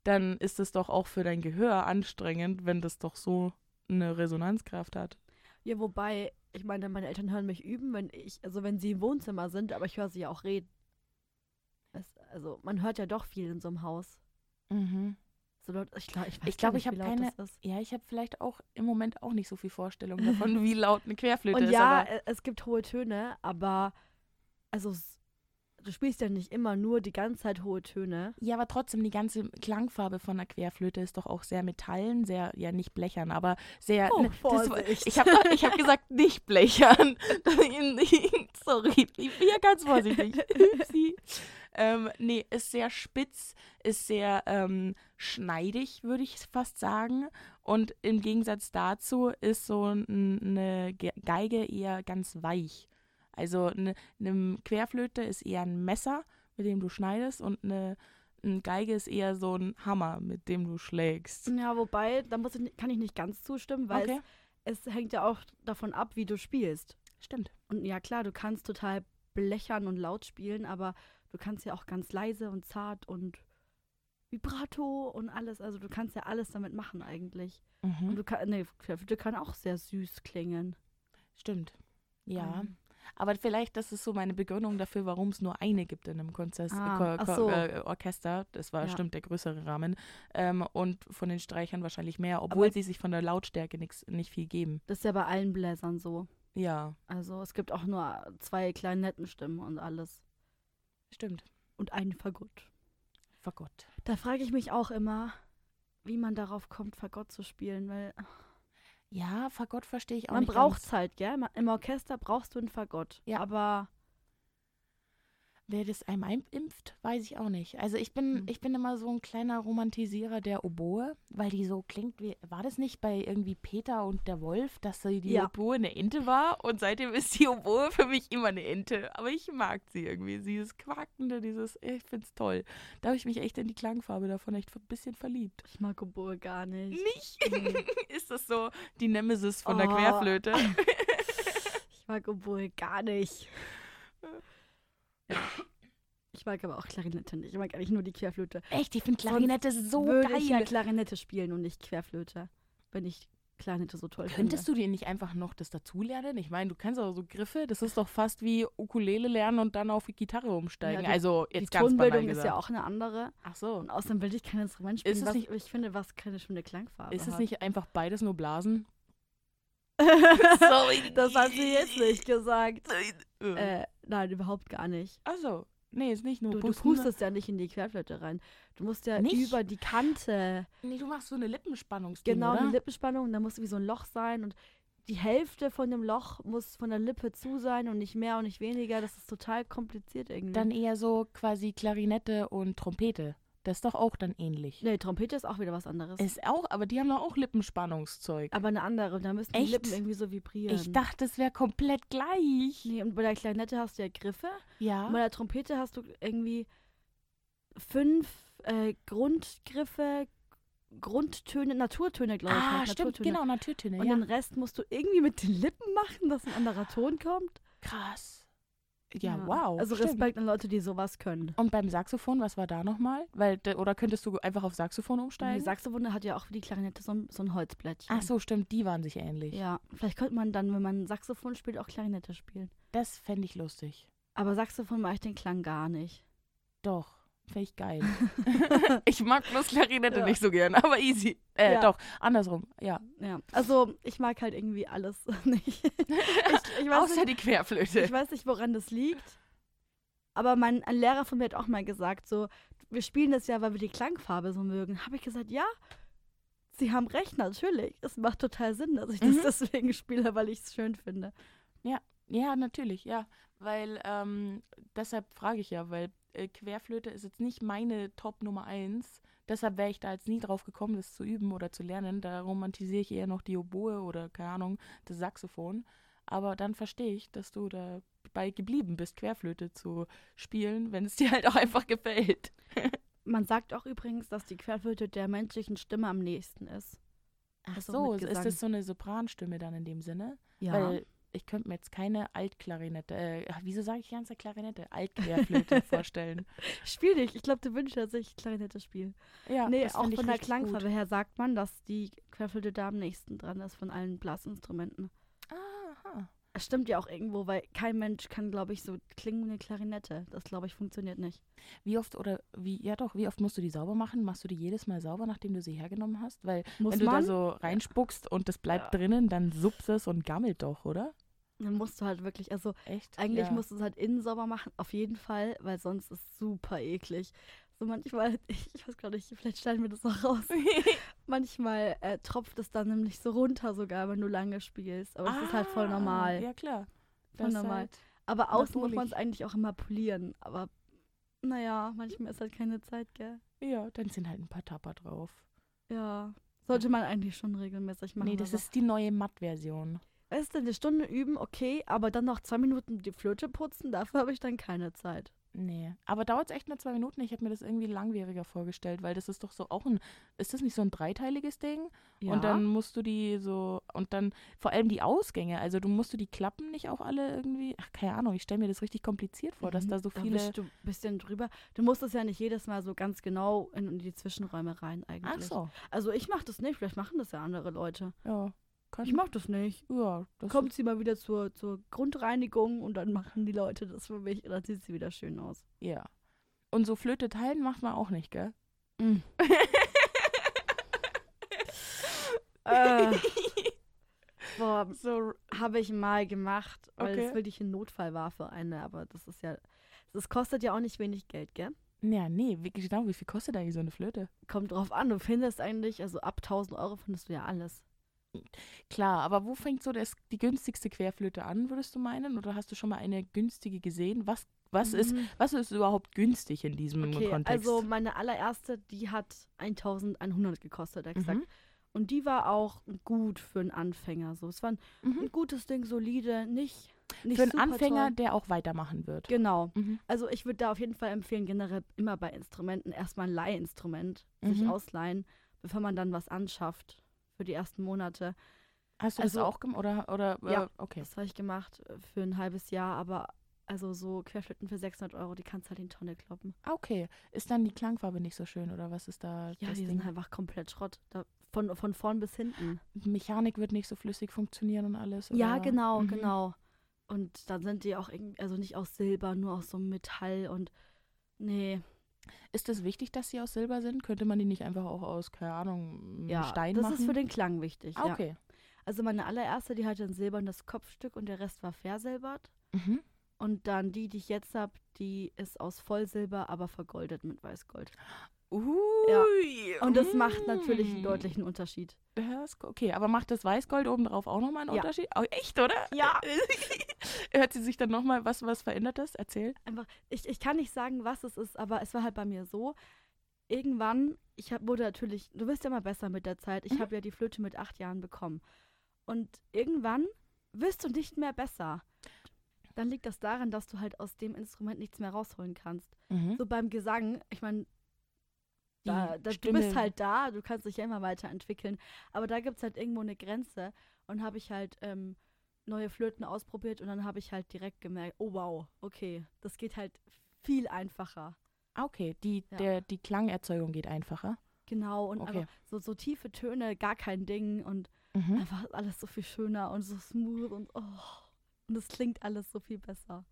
dann ist es doch auch für dein Gehör anstrengend, wenn das doch so eine Resonanzkraft hat. Ja, wobei, ich meine, meine Eltern hören mich üben, wenn ich, also wenn sie im Wohnzimmer sind, aber ich höre sie ja auch reden. Es, also man hört ja doch viel in so einem Haus. Mhm. So laut, ich glaube, ich Ich glaub, ich wie hab laut keine-. Ja, ich habe vielleicht auch im Moment auch nicht so viel Vorstellung davon, [laughs] wie laut eine Querflöte Und ist. ja, aber äh, es gibt hohe Töne, aber also du spielst ja nicht immer nur die ganze Zeit hohe Töne. ja, aber trotzdem, die ganze Klangfarbe von einer Querflöte ist doch auch sehr metallen, sehr, ja, nicht blechern, aber sehr. Oh, ne, Vorsicht. ich habe ich hab gesagt, [laughs] nicht blechern. [laughs] Sorry, ich bin ja ganz vorsichtig. Upsi. Ähm, nee, ist sehr spitz, ist sehr ähm, schneidig, würde ich fast sagen. Und im Gegensatz dazu ist so eine Ge- Geige eher ganz weich. Also eine, eine Querflöte ist eher ein Messer, mit dem du schneidest, und eine, eine Geige ist eher so ein Hammer, mit dem du schlägst. Ja, wobei, da muss ich, kann ich nicht ganz zustimmen, weil Okay, es, es hängt ja auch davon ab, wie du spielst. stimmt. Und ja, klar, du kannst total blechern und laut spielen, aber du kannst ja auch ganz leise und zart und Vibrato und alles. Also du kannst ja alles damit machen eigentlich. Und Mhm. du kann, ne, Querflöte kann auch sehr süß klingen. Stimmt. Ja. Ähm, Aber vielleicht, das ist so meine Begründung dafür, warum es nur eine gibt in einem Konzert, Ah, ach so. äh, Orchester. Das war, Ja. stimmt, der größere Rahmen. Ähm, und von den Streichern wahrscheinlich mehr, obwohl Aber- sie sich von der Lautstärke nix, nicht viel geben. Das ist ja bei allen Bläsern so. Ja, Also es gibt auch nur zwei Klarinettenstimmen und alles. stimmt. Und einen Fagott. Vergott. Da frage ich mich auch immer, wie man darauf kommt, Fagott zu spielen, weil Ja, Fagott verstehe ich auch man nicht braucht ganz. es halt, gell? Im Orchester brauchst du einen Fagott. Ja. Aber Wer das einem impft, weiß ich auch nicht. Also ich bin, Hm. ich bin immer so ein kleiner Romantisierer der Oboe, weil die so klingt wie, war das nicht bei irgendwie Peter und der Wolf, dass sie die Ja. Oboe eine Ente war? Und seitdem ist die Oboe für mich immer eine Ente. Aber ich mag sie irgendwie. Dieses Quakende, dieses, ich find's toll. Da habe ich mich echt in die Klangfarbe davon echt ein bisschen verliebt. ich mag Oboe gar nicht. Nicht? Nee. [laughs] ist das so die Nemesis von der Oh. Querflöte? [laughs] Ich mag Oboe gar nicht. [laughs] Ich mag aber auch Klarinette nicht. Ich mag eigentlich nur die Querflöte. Echt, ich finde Klarinette so Würde ich ja geil. Klarinette spielen und nicht Querflöte, wenn ich Klarinette so toll Könntest du dir nicht einfach noch das dazulernen? Ich meine, du kannst auch so Griffe, das ist doch fast wie Ukulele lernen und dann auf die Gitarre umsteigen. Ja, die- also finde. Die jetzt ganz Tonbildung ist gesagt. ja auch eine andere. Ach so. Und außerdem will ich kein Instrument spielen, Ist es was nicht- ich finde, was keine schöne Klangfarbe Ist es hat. nicht einfach beides nur Blasen? [laughs] Sorry. Das hat sie jetzt nicht gesagt. Äh. Nein, überhaupt gar nicht. Ach so. Nee, ist nicht nur Du, du Pusten. ne? pustest ja nicht in die Querflöte rein. Du musst ja Nicht? über die Kante. Nee, du machst so eine Lippenspannungsding, Genau, oder? die Lippenspannung, da muss wie so ein Loch sein und die Hälfte von dem Loch muss von der Lippe zu sein und nicht mehr und nicht weniger. Das ist total kompliziert irgendwie. Dann eher so quasi Klarinette und Trompete. Das ist doch auch dann ähnlich. nee, Trompete ist auch wieder was anderes. Ist auch, aber die haben doch auch Lippenspannungszeug. aber eine andere, da müssen die Echt? Lippen irgendwie so vibrieren. Ich dachte, es wäre komplett gleich. Nee, und bei der Klarinette hast du ja Griffe. Ja. Und bei der Trompete hast du irgendwie fünf äh, Grundgriffe Grundtöne, Naturtöne, glaube ich. ah, halt, stimmt, Naturtöne. genau, Naturtöne, Und ja. den Rest musst du irgendwie mit den Lippen machen, dass ein anderer Ton kommt. Krass. Ja, wow. Also stimmt. Respekt an Leute, die sowas können. Und beim Saxophon, was war da nochmal? Weil, de- oder könntest du einfach auf Saxophon Die umsteigen? Saxophone hat ja auch wie die Klarinette so ein, so ein Holzblättchen. Ach so, stimmt, die waren sich ähnlich. Ja, vielleicht könnte man dann, wenn man Saxophon spielt, auch Klarinette spielen. Das fände ich lustig. Aber Saxophon mag ich den Klang gar nicht. Doch, fände ich geil. [laughs] ich mag bloß Klarinette Ja. nicht so gern, aber easy. Äh, Ja. doch, andersrum, ja. Ja, also ich mag halt irgendwie alles [laughs] nicht. ich, ich, weiß Außer nicht die Querflöte. ich weiß nicht, woran das liegt. Aber mein, ein Lehrer von mir hat auch mal gesagt, so, wir spielen das ja, weil wir die Klangfarbe so mögen. Habe ich gesagt, ja, sie haben recht, natürlich. Es macht total Sinn, dass ich Mhm. das deswegen spiele, weil ich es schön finde. Ja, natürlich, ja. Weil, ähm, deshalb frage ich ja, weil äh, Querflöte ist jetzt nicht meine Top Nummer eins. Deshalb wäre ich da jetzt nie drauf gekommen, das zu üben oder zu lernen. Da romantisiere ich eher noch die Oboe oder, keine Ahnung, das Saxophon. Aber dann verstehe ich, dass du dabei geblieben bist, Querflöte zu spielen, wenn es [laughs] dir halt auch einfach gefällt. Man sagt auch übrigens, dass die Querflöte der menschlichen Stimme am nächsten ist. Ach Also so, ist das so eine Sopranstimme dann in dem Sinne? Ja. Weil ich könnte mir jetzt keine Altklarinette, äh, wieso sage ich die ganze Klarinette? Altquerflöte [laughs] vorstellen. Spiel dich. Ich glaube, du wünschst, dass ich Klarinette spiele. Ja, nee, auch von der Klangfarbe gut. her sagt man, dass die Querflöte da am nächsten dran ist von allen Blasinstrumenten. Es stimmt ja auch irgendwo, weil kein Mensch kann, glaube ich, so klingen wie eine Klarinette. Das, glaube ich, funktioniert nicht. Wie oft oder wie, ja doch, wie oft musst du die sauber machen? Machst du die jedes Mal sauber, nachdem du sie hergenommen hast? Weil Muss wenn du man, da so reinspuckst und das bleibt Ja. drinnen, dann suppt es und gammelt doch, oder? dann musst du halt wirklich, also Echt? eigentlich ja. musst du es halt innen sauber machen, auf jeden Fall, weil sonst ist es super eklig. So manchmal, [laughs] ich, weiß gar nicht, vielleicht schneiden wir das noch raus. [laughs] Manchmal äh, tropft es dann nämlich so runter sogar, wenn du lange spielst. Aber es ist halt voll Ah, normal. Ja, klar. Voll Das normal. Halt, Aber außen muss man es eigentlich auch immer polieren. Aber naja, manchmal ist halt keine Zeit, gell? ja, dann sind halt ein paar Tapper drauf. Ja. Sollte man eigentlich schon regelmäßig machen. nee, das ist die neue Matt-Version. Weißt du, eine Stunde üben, okay, aber dann noch zwei Minuten die Flöte putzen, [laughs] dafür habe ich dann keine Zeit. Nee. Aber dauert es echt nur zwei Minuten? Ich habe mir das irgendwie langwieriger vorgestellt, weil das ist doch so auch ein, ist das nicht so ein dreiteiliges Ding? Ja. Und dann musst du die so, und dann vor allem die Ausgänge, also du musst du die Klappen nicht auch alle irgendwie, ach keine Ahnung, ich stelle mir das richtig kompliziert vor, dass Mhm, da so Da viele, wischst du ein bisschen drüber. Du musst es ja nicht jedes Mal so ganz genau in, in die Zwischenräume rein eigentlich. ach so, Also ich mache das nicht, vielleicht machen das ja andere Leute. ja, Ich mache das nicht. ja, das Kommt sie mal wieder zur, zur Grundreinigung und dann machen die Leute das für mich und dann sieht sie wieder schön aus. ja. Und so Flöte teilen macht man auch nicht, gell? [laughs] äh, [laughs] boah, so, habe ich mal gemacht, weil Okay. es wirklich ein Notfall war für eine, aber das ist ja, das kostet ja auch nicht wenig Geld, gell? ja, nee, wie, genau, wie viel kostet eigentlich so eine Flöte? Kommt drauf an, du findest eigentlich, also ab 1000 Euro findest du ja alles. Klar, aber wo fängt so das, die günstigste Querflöte an, würdest du meinen? Oder hast du schon mal eine günstige gesehen? Was, was, ist, Mhm. was ist überhaupt günstig in diesem Okay, Kontext? also meine allererste, die hat 1100 gekostet, exakt. Mhm. Und die war auch gut für einen Anfänger. So, es war ein, Mhm. ein gutes Ding, solide, nicht, nicht Für einen Anfänger, Toll. der auch weitermachen wird. Genau. Mhm. Also ich würde da auf jeden Fall empfehlen, generell immer bei Instrumenten erstmal ein Leihinstrument sich Mhm. ausleihen, bevor man dann was anschafft für die ersten Monate. Hast du Also- das auch gemacht? Oder, oder Ja. äh, okay. Das habe ich gemacht äh, für ein halbes Jahr, aber also so Querflöten für 600 Euro, die kannst du halt in Tonne kloppen. Ah, Okay. Ist dann die Klangfarbe nicht so schön oder was ist da Ja, die Ding? sind einfach komplett Schrott. Da, von, von vorn bis hinten. Mechanik wird nicht so flüssig funktionieren und alles. Ja, oder? genau, Mhm. genau. Und dann sind die auch irgendwie, also nicht aus Silber, nur aus so Metall und nee, Ist es wichtig, dass sie aus Silber sind? Könnte man die nicht einfach auch aus, keine Ahnung, ja, Stein das machen? ist für den Klang wichtig. ah, Ja. okay. Also meine allererste, die hatte ein silbernes Kopfstück und der Rest war versilbert. Mhm. Und dann die, die ich jetzt habe, die ist aus Vollsilber, aber vergoldet mit Weißgold. Ui, Und das macht natürlich einen mm. deutlichen Unterschied. Das, okay, aber macht das Weißgold obendrauf auch nochmal einen Ja. Unterschied? Oh, echt, oder? Ja. [laughs] Hört sie sich dann nochmal, was, was verändert das? Erzähl. Einfach, ich, ich kann nicht sagen, was es ist, aber es war halt bei mir so. Irgendwann, ich hab, wurde natürlich, du wirst ja mal besser mit der Zeit. Ich Mhm. habe ja die Flöte mit acht Jahren bekommen. Und irgendwann wirst du nicht mehr besser. Dann liegt das daran, dass du halt aus dem Instrument nichts mehr rausholen kannst. Mhm. So beim Gesang, ich meine, da, da du bist halt da, du kannst dich ja immer weiterentwickeln. Aber da gibt es halt irgendwo eine Grenze. Und habe ich halt ähm, neue Flöten ausprobiert und dann habe ich halt direkt gemerkt, oh wow, okay, das geht halt viel einfacher. Ah, okay. Die, Ja. der, die Klangerzeugung geht einfacher. Genau, und Okay. so, so tiefe Töne, gar kein Ding und Mhm. einfach alles so viel schöner und so smooth und oh. Und es klingt alles so viel besser.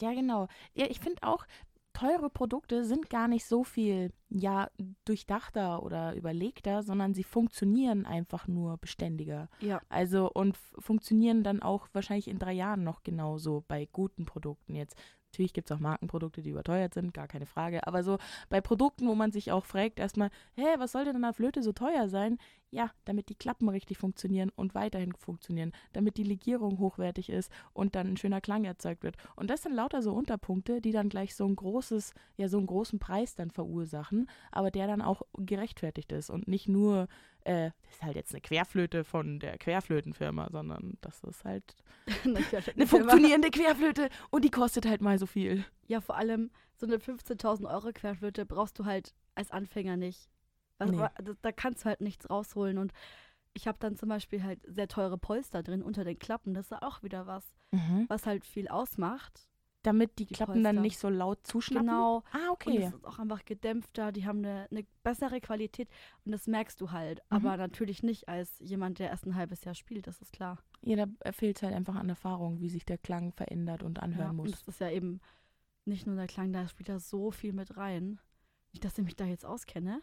Ja, genau. Ja, ich finde auch, teure Produkte sind gar nicht so viel, ja, durchdachter oder überlegter, sondern sie funktionieren einfach nur beständiger. Ja. Also und funktionieren dann auch wahrscheinlich in drei Jahren noch genauso bei guten Produkten. Jetzt natürlich gibt es auch Markenprodukte, die überteuert sind, gar keine Frage. Aber so bei Produkten, wo man sich auch fragt, erstmal, hä, was sollte denn an Flöte so teuer sein? Ja, damit die Klappen richtig funktionieren und weiterhin funktionieren, damit die Legierung hochwertig ist und dann ein schöner Klang erzeugt wird. Und das sind lauter so Unterpunkte, die dann gleich so ein großes, ja, so einen großen Preis dann verursachen, aber der dann auch gerechtfertigt ist und nicht nur, äh, das ist halt jetzt eine Querflöte von der Querflötenfirma, sondern das ist halt [laughs] eine funktionierende Querflöte und die kostet halt mal so viel. Ja, vor allem so eine 15.000 Euro Querflöte brauchst du halt als Anfänger nicht. Also, Nee. da, da kannst du halt nichts rausholen. Und ich habe dann zum Beispiel halt sehr teure Polster drin unter den Klappen. Das ist auch wieder was, was halt viel ausmacht. Damit die, Klappen dann Polster. nicht so laut zuschnappen. Genau. Ah, Und okay. es ist auch einfach gedämpfter, die haben eine, eine bessere Qualität und das merkst du halt. Aber natürlich nicht als jemand, der erst ein halbes Jahr spielt, das ist klar. Ja, da fehlt es halt einfach an Erfahrung, wie sich der Klang verändert und anhören Ja, und muss. das ist ja eben nicht nur der Klang, da spielt da so viel mit rein. Nicht, dass ich mich da jetzt auskenne.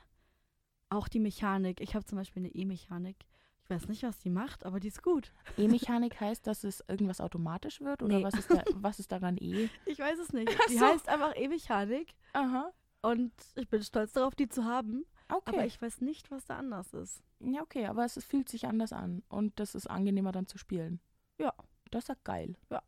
Auch die Mechanik. Ich habe zum Beispiel eine E-Mechanik. Ich weiß nicht, was die macht, aber die ist gut. E-Mechanik heißt, dass es irgendwas automatisch wird oder Nee. was, ist da, was ist daran E? [laughs] Ich weiß es nicht. Die so. heißt einfach E-Mechanik Aha. und ich bin stolz darauf, die zu haben. Okay. Aber ich weiß nicht, was da anders ist. ja, okay, aber es, es fühlt sich anders an und das ist angenehmer dann zu spielen. Ja. Das ist ja geil. Ja.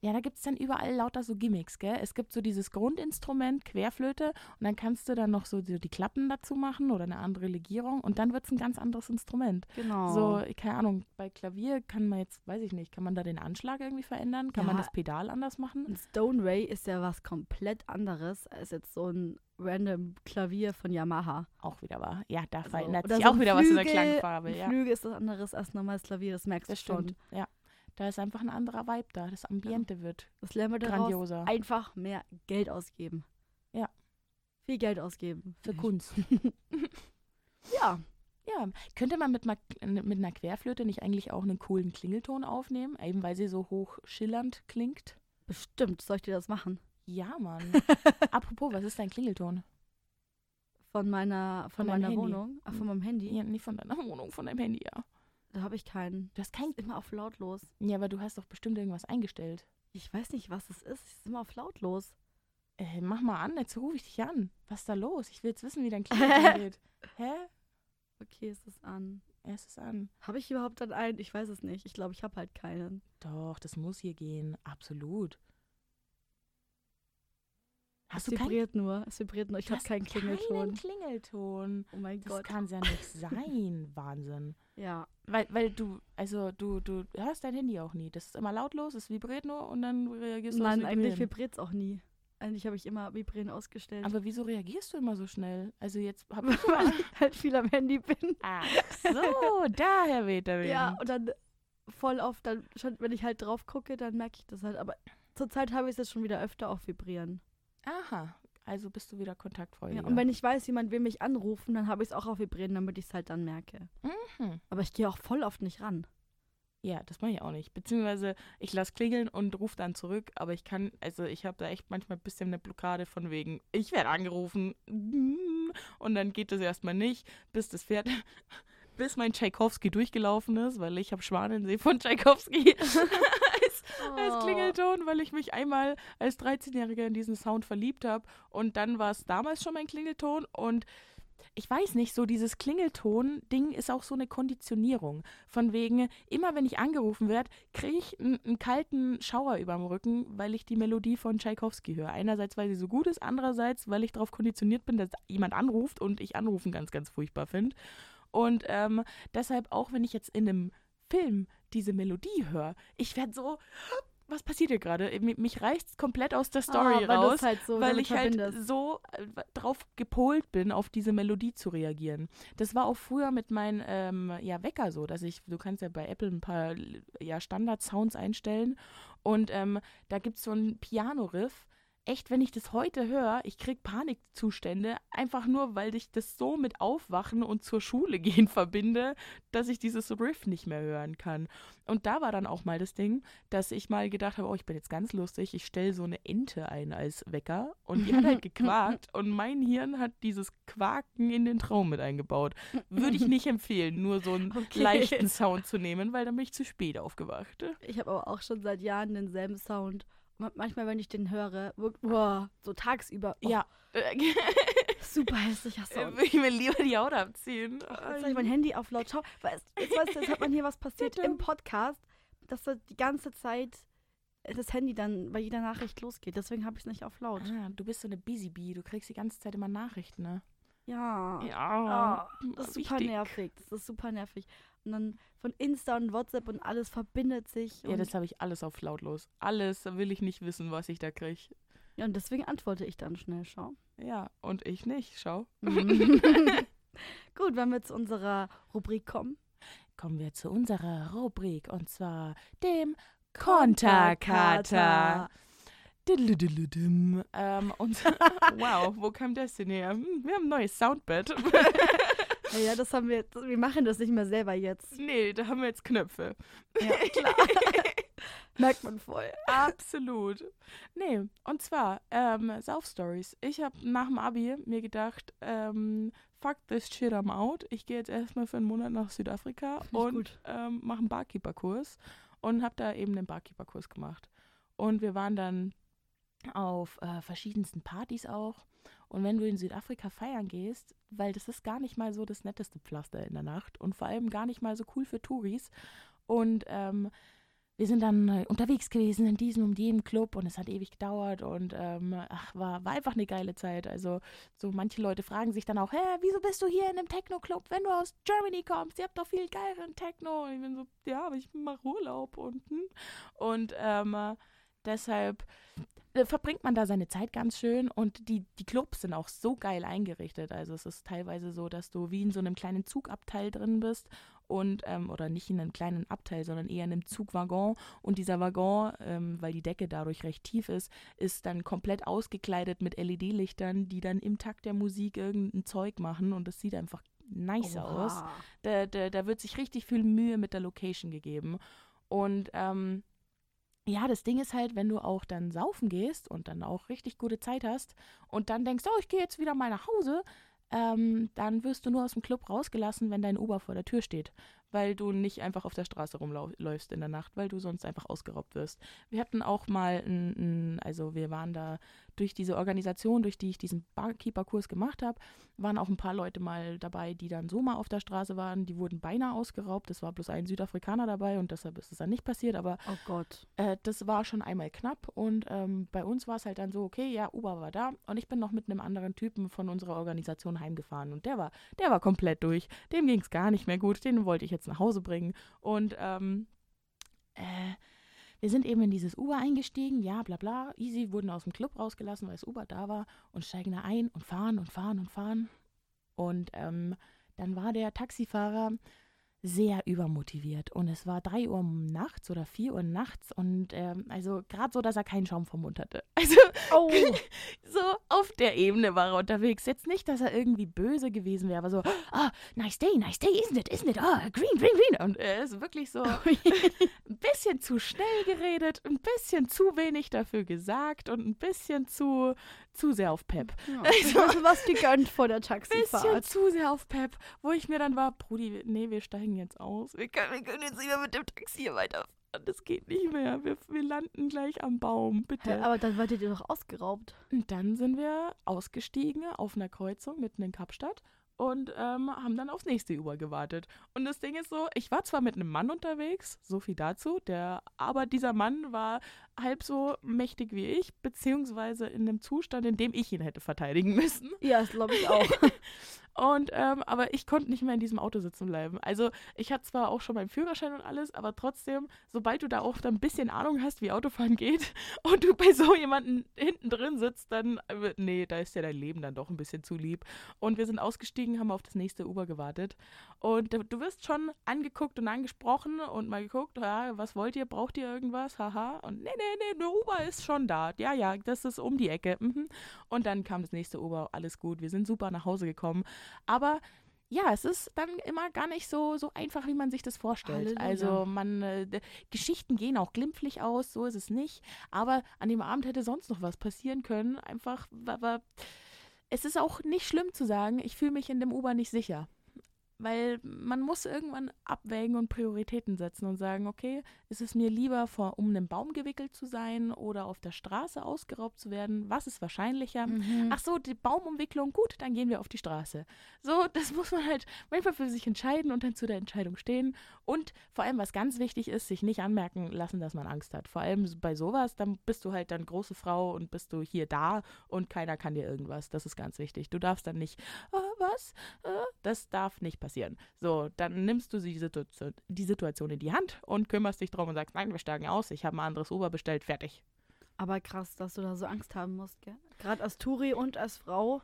Ja, da gibt es dann überall lauter so Gimmicks, gell? Es gibt so dieses Grundinstrument, Querflöte, und dann kannst du dann noch so die, die Klappen dazu machen oder eine andere Legierung und dann wird es ein ganz anderes Instrument. Genau. So, keine Ahnung, bei Klavier kann man jetzt, weiß ich nicht, kann man da den Anschlag irgendwie verändern? Kann man Ja. das Pedal anders machen? Ein Stone Ray ist ja was komplett anderes als jetzt so ein random Klavier von Yamaha. Auch wieder wahr. Ja, da Also, verändert sich so auch wieder was in der Flügel- Klangfarbe. Ja, Flügel ist was anderes als normales Klavier, das merkst das du schon. stimmt. Ja. Da ist einfach ein anderer Vibe da. Das Ambiente wird Das lernen wir daraus. grandioser. Einfach mehr Geld ausgeben. Ja. Viel Geld ausgeben. Für Kunst. [laughs] Ja. Ja, könnte man mit, mit einer Querflöte nicht eigentlich auch einen coolen Klingelton aufnehmen, eben weil sie so hoch schillernd klingt? Bestimmt. Soll ich dir das machen? Ja, Mann. [laughs] Apropos, was ist dein Klingelton? Von meiner, von Von meiner Handy. Wohnung. Ach, von meinem Handy. Ja, nicht von deiner Wohnung, von deinem Handy, ja. Da habe ich keinen. Du hast kein. Ist immer auf lautlos. Ja, aber du hast doch bestimmt irgendwas eingestellt. Ich weiß nicht, was es ist. Es ist immer auf lautlos. Äh, mach mal an, jetzt rufe ich dich an. Was ist da los? Ich will jetzt wissen, wie dein Klingelton [laughs] geht. Hä? Okay, es ist an. Es ist an. Habe ich überhaupt dann einen? Ich weiß es nicht. Ich glaube, ich habe halt keinen. Doch, das muss hier gehen. Absolut. Hast es du vibriert nur. Es vibriert nur. Ich habe keinen Klingelton. Keinen Klingelton. Oh mein Das Gott. kann ja nicht sein. [laughs] Wahnsinn. Ja. Weil, weil du, also du, du hörst dein Handy auch nie. Das ist immer lautlos, es vibriert nur und dann reagierst du Nein, eigentlich vibriert es auch nie. Eigentlich habe ich immer Vibrieren ausgestellt. Aber wieso reagierst du immer so schnell? Also jetzt habe [laughs] ich mal... halt viel am Handy bin. [laughs] Ach so, daher weht der Wind. Ja, und dann voll oft, dann schon, wenn ich halt drauf gucke, dann merke ich das halt. Aber zurzeit habe ich es jetzt schon wieder öfter auf Vibrieren. Aha, also bist du wieder kontaktfreudiger. Ja, und wenn ich weiß, jemand will mich anrufen, dann habe ich es auch auf Vibrieren, damit ich es halt dann merke. Hm. Aber ich gehe auch voll oft nicht ran. Ja, das mache ich auch nicht. Beziehungsweise ich lasse klingeln und rufe dann zurück, aber ich kann, also ich habe da echt manchmal ein bisschen eine Blockade von wegen, ich werde angerufen und dann geht das erstmal nicht, bis das Pferd, bis mein Tchaikovsky durchgelaufen ist, weil ich habe Schwanensee von Tchaikovsky [laughs] als, als Oh. Klingelton, weil ich mich einmal als 13-Jähriger in diesen Sound verliebt habe und dann war es damals schon mein Klingelton und ich weiß nicht, so dieses Klingelton-Ding ist auch so eine Konditionierung. Von wegen, immer wenn ich angerufen werde, kriege ich einen, einen kalten Schauer überm Rücken, weil ich die Melodie von Tchaikovsky höre. Einerseits, weil sie so gut ist, andererseits, weil ich darauf konditioniert bin, dass jemand anruft und ich anrufen ganz, ganz furchtbar finde. Und ähm, deshalb auch, wenn ich jetzt in einem Film diese Melodie höre, ich werde so, was passiert hier gerade? Äh, mi- Mich reißt komplett aus der Story ah, weil raus halt so weil ich halt verbindest. so äh, drauf gepolt bin, auf diese Melodie zu reagieren. Das war auch früher mit meinem ähm, ja, Wecker so, dass ich, du kannst ja bei Apple ein paar ja, Standard-Sounds einstellen und ähm, da gibt es so einen Piano-Riff. Echt, wenn ich das heute höre, ich krieg Panikzustände, einfach nur, weil ich das so mit Aufwachen und zur Schule [laughs] gehen verbinde, dass ich dieses Riff nicht mehr hören kann. Und da war dann auch mal das Ding, dass ich mal gedacht habe, oh, ich bin jetzt ganz lustig, ich stelle so eine Ente ein als Wecker und die hat halt [laughs] gequakt und mein Hirn hat dieses Quaken in den Traum mit eingebaut. Würde ich nicht empfehlen, nur so einen [laughs] Okay. leichten Sound zu nehmen, weil dann bin ich zu spät aufgewacht. Ich habe aber auch schon seit Jahren denselben Sound. Manchmal, wenn ich den höre, wirkt, boah, so tagsüber. Oh, Ja, [laughs] Super hässlicher Sound. würde ich mir lieber die Haut abziehen. Jetzt habe ich mein Handy auf laut. Schau, weißt, jetzt, weißt jetzt hat man hier was passiert im Podcast, dass da die ganze Zeit das Handy dann bei jeder Nachricht losgeht. Deswegen habe ich es nicht auf laut. Ah, du bist so eine Busy Bee, du kriegst die ganze Zeit immer Nachrichten, ne? Ja. Ja, Das ist super wichtig. nervig. Das ist super nervig. Und dann von Insta und WhatsApp und alles verbindet sich. Ja, das habe ich alles auf lautlos. Alles will ich nicht wissen, was ich da kriege. ja, und deswegen antworte ich dann schnell, schau. Ja, und ich nicht, schau. Mhm. [laughs] Gut, wenn wir zu unserer Rubrik kommen. Kommen wir zu unserer Rubrik und zwar dem Konterkater. Ähm, und [laughs] [laughs] wow, wo kam das denn her? Hm, Wir haben ein neues Soundbed. Ja, ja, das haben wir, wir machen das nicht mehr selber jetzt. nee, da haben wir jetzt Knöpfe. Ja, [laughs] klar. [laughs] Merkt man voll. Absolut. Nee, und zwar ähm, Sauf-Stories. Ich habe nach dem Abi mir gedacht, ähm, fuck this shit, I'm out. Ich gehe jetzt erstmal für einen Monat nach Südafrika und ähm, mache einen Barkeeper-Kurs und habe da eben den Barkeeper-Kurs gemacht. Und wir waren dann auf äh, verschiedensten Partys auch. Und wenn du in Südafrika feiern gehst, weil das ist gar nicht mal so das netteste Pflaster in der Nacht und vor allem gar nicht mal so cool für Touris. Und ähm, wir sind dann äh, unterwegs gewesen in diesem und jenem Club und es hat ewig gedauert und ähm, ach, war, war einfach eine geile Zeit. Also so manche Leute fragen sich dann auch, hä, wieso bist du hier in einem Techno-Club, wenn du aus Germany kommst? Ihr habt doch viel geileren Techno. Und ich bin so, ja, aber ich mache Urlaub unten. Und ähm, äh, deshalb äh, verbringt man da seine Zeit ganz schön und die, die Clubs sind auch so geil eingerichtet. Also es ist teilweise so, dass du wie in so einem kleinen Zugabteil drin bist und ähm, oder nicht in einem kleinen Abteil, sondern eher in einem Zugwaggon und dieser Waggon, ähm, weil die Decke dadurch recht tief ist, ist dann komplett ausgekleidet mit LED-Lichtern, die dann im Takt der Musik irgendein Zeug machen und das sieht einfach nice aus Oha. da, da, da wird sich richtig viel Mühe mit der Location gegeben. Und ähm, ja, das Ding ist halt, wenn du auch dann saufen gehst und dann auch richtig gute Zeit hast und dann denkst, oh, ich gehe jetzt wieder mal nach Hause, ähm, dann wirst du nur aus dem Club rausgelassen, wenn dein Uber vor der Tür steht, weil du nicht einfach auf der Straße rumläufst in der Nacht, weil du sonst einfach ausgeraubt wirst. Wir hatten auch mal, ein, ein, also wir waren da durch diese Organisation, durch die ich diesen Barkeeper-Kurs gemacht habe, waren auch ein paar Leute mal dabei, die dann so mal auf der Straße waren. Die wurden beinahe ausgeraubt. Es war bloß ein Südafrikaner dabei und deshalb ist es dann nicht passiert. Aber Oh Gott. äh, das war schon einmal knapp. Und ähm, bei uns war es halt dann so, okay, ja, Uber war da. Und ich bin noch mit einem anderen Typen von unserer Organisation heimgefahren. Und der war, der war komplett durch. Dem ging es gar nicht mehr gut. Den wollte ich jetzt nach Hause bringen. Und ähm, äh, wir sind eben in dieses Uber eingestiegen, ja, bla bla, easy, wurden aus dem Club rausgelassen, weil das Uber da war und steigen da ein und fahren und fahren und fahren. Und ähm, dann war der Taxifahrer sehr übermotiviert und es war 3 Uhr nachts oder 4 Uhr nachts und ähm, also gerade so, dass er keinen Schaum vom Mund hatte. [laughs] Also Oh. [laughs] so auf der Ebene war er unterwegs. Jetzt nicht, dass er irgendwie böse gewesen wäre, aber so, ah, nice day, nice day, isn't it, isn't it, ah, green, green, green. Und er ist wirklich so [laughs] ein bisschen zu schnell geredet, ein bisschen zu wenig dafür gesagt und ein bisschen zu, zu sehr auf Pep. Ja. [laughs] Also- Also, was gegönnt vor der Bisschen Taxifahrt. zu sehr auf Pep, wo ich mir dann war, Brudi, nee, wir steigen jetzt aus. Wir können, wir können jetzt nicht mehr mit dem Taxi hier weiterfahren. Das geht nicht mehr. Wir, wir landen gleich am Baum, bitte. Hä, aber dann werdet ihr doch ausgeraubt. Und dann sind wir ausgestiegen auf einer Kreuzung mitten in Kapstadt und ähm, haben dann aufs nächste Uber gewartet. Und das Ding ist so, ich war zwar mit einem Mann unterwegs, so viel dazu, der, aber dieser Mann war halb so mächtig wie ich, beziehungsweise in einem Zustand, in dem ich ihn hätte verteidigen müssen. [laughs] Ja, das glaube ich auch. [laughs] Und ähm, aber ich konnte nicht mehr in diesem Auto sitzen bleiben. Also ich hatte zwar auch schon meinen Führerschein und alles, aber trotzdem, sobald du da auch dann ein bisschen Ahnung hast, wie Autofahren geht [laughs] und du bei so jemanden hinten drin sitzt, dann äh, nee, da ist ja dein Leben dann doch ein bisschen zu lieb. Und wir sind ausgestiegen, haben auf das nächste Uber gewartet. Und äh, du wirst schon angeguckt und angesprochen und mal geguckt, ja, was wollt ihr, braucht ihr irgendwas? Haha. Und nee, nee, nee, der Uber ist schon da. Ja, ja, das ist um die Ecke. Mhm. Und dann kam das nächste Uber, alles gut. Wir sind super nach Hause gekommen. Aber ja, es ist dann immer gar nicht so, so einfach, wie man sich das vorstellt. Halleluja. Also man, äh, Geschichten gehen auch glimpflich aus, so ist es nicht. Aber an dem Abend hätte sonst noch was passieren können. Einfach, aber es ist auch nicht schlimm zu sagen, ich fühle mich in dem Uber nicht sicher. Weil man muss irgendwann abwägen und Prioritäten setzen und sagen, okay, ist es mir lieber, vor, um einen Baum gewickelt zu sein oder auf der Straße ausgeraubt zu werden? Was ist wahrscheinlicher? Mhm. Ach so, die Baumumwicklung, gut, dann gehen wir auf die Straße. So, das [laughs] muss man halt manchmal für sich entscheiden und dann zu der Entscheidung stehen. Und vor allem, was ganz wichtig ist, sich nicht anmerken lassen, dass man Angst hat. Vor allem bei sowas, dann bist du halt dann große Frau und bist du hier da und keiner kann dir irgendwas. Das ist ganz wichtig. Du darfst dann nicht, äh, was? Äh, das darf nicht passieren. So, dann nimmst du die Situation, die Situation in die Hand und kümmerst dich drum und sagst, nein, wir steigen aus, ich habe ein anderes Uber bestellt, fertig. Aber krass, dass du da so Angst haben musst, gell? Gerade als Touri und als Frau.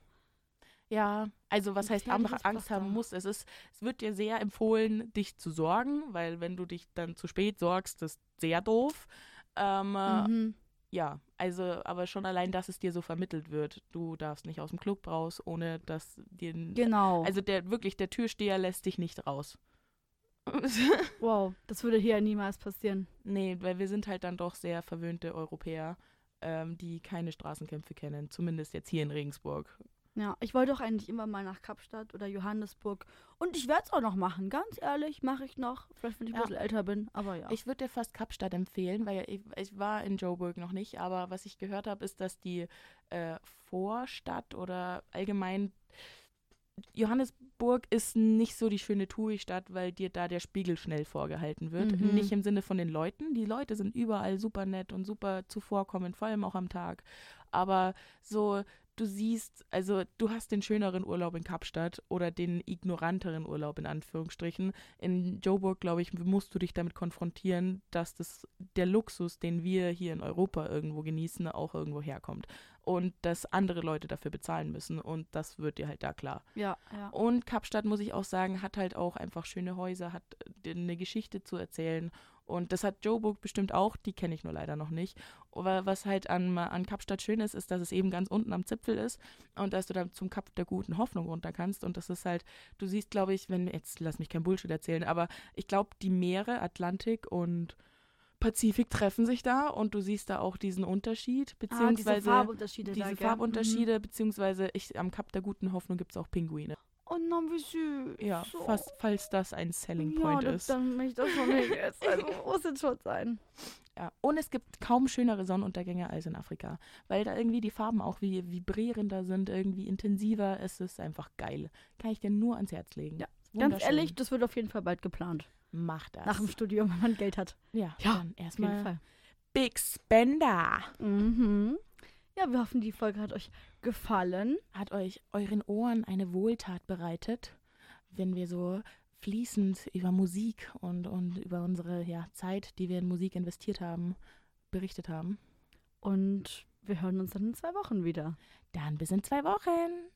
Ja, also was heißt andere Angst haben Pflaster. muss, es ist, es wird dir sehr empfohlen, dich zu sorgen, weil wenn du dich dann zu spät sorgst, das ist sehr doof. Ähm, äh, Mhm. Ja, also, aber schon allein, dass es dir so vermittelt wird. Du darfst nicht aus dem Club raus, ohne dass dir. Genau. Also der wirklich, der Türsteher lässt dich nicht raus. [laughs] [laughs] wow, das würde hier niemals passieren. nee, weil wir sind halt dann doch sehr verwöhnte Europäer, ähm, die keine Straßenkämpfe kennen. Zumindest jetzt hier in Regensburg. Ja, ich wollte auch eigentlich immer mal nach Kapstadt oder Johannesburg. Und ich werde es auch noch machen. Ganz ehrlich, mache ich noch. Vielleicht, wenn ich Ja. ein bisschen älter bin. Aber ja. Ich würde dir fast Kapstadt empfehlen, weil ich, ich war in Joburg noch nicht, aber was ich gehört habe, ist, dass die äh, Vorstadt oder allgemein Johannesburg ist nicht so die schöne Touri-Stadt, weil dir da der Spiegel schnell vorgehalten wird. Mhm. Nicht im Sinne von den Leuten. Die Leute sind überall super nett und super zuvorkommend, vor allem auch am Tag. Aber so, du siehst, also du hast den schöneren Urlaub in Kapstadt oder den ignoranteren Urlaub in Anführungsstrichen. In Joburg, glaube ich, musst du dich damit konfrontieren, dass das der Luxus, den wir hier in Europa irgendwo genießen, auch irgendwo herkommt. Und dass andere Leute dafür bezahlen müssen. Und das wird dir halt da klar. ja, ja. Und Kapstadt, muss ich auch sagen, hat halt auch einfach schöne Häuser, hat äh, eine Geschichte zu erzählen. Und das hat Joburg bestimmt auch, die kenne ich nur leider noch nicht. Aber was halt an, an Kapstadt schön ist, ist, dass es eben ganz unten am Zipfel ist und dass du dann zum Kap der guten Hoffnung runter kannst. Und das ist halt, du siehst, glaube ich, wenn, jetzt lass mich kein Bullshit erzählen, aber ich glaube, die Meere, Atlantik und Pazifik treffen sich da und du siehst da auch diesen Unterschied, Ah, diese beziehungsweise Farbunterschiede diese da? Farbunterschiede, beziehungsweise ich, am Kap der guten Hoffnung gibt es auch Pinguine. Oh nein, wie süß. Ja, so. fast, falls das ein Selling ja, Point das, ist. dann möchte ich das schon nicht [laughs] jetzt. Also muss es schon sein. Ja. Und es gibt kaum schönere Sonnenuntergänge als in Afrika, weil da irgendwie die Farben auch wie vibrierender sind, irgendwie intensiver. Es ist einfach geil. Kann ich dir nur ans Herz legen. Ja, Ganz ehrlich, das wird auf jeden Fall bald geplant. mach das. Nach dem Studium, wenn man Geld hat. ja, Ja, dann Auf jeden erstmal Fall. Big Spender. Mhm. Ja, wir hoffen, die Folge hat euch gefallen. Hat euch euren Ohren eine Wohltat bereitet, wenn wir so fließend über Musik und, und über unsere ja, Zeit, die wir in Musik investiert haben, berichtet haben? Und wir hören uns dann in zwei Wochen wieder. Dann bis in zwei Wochen.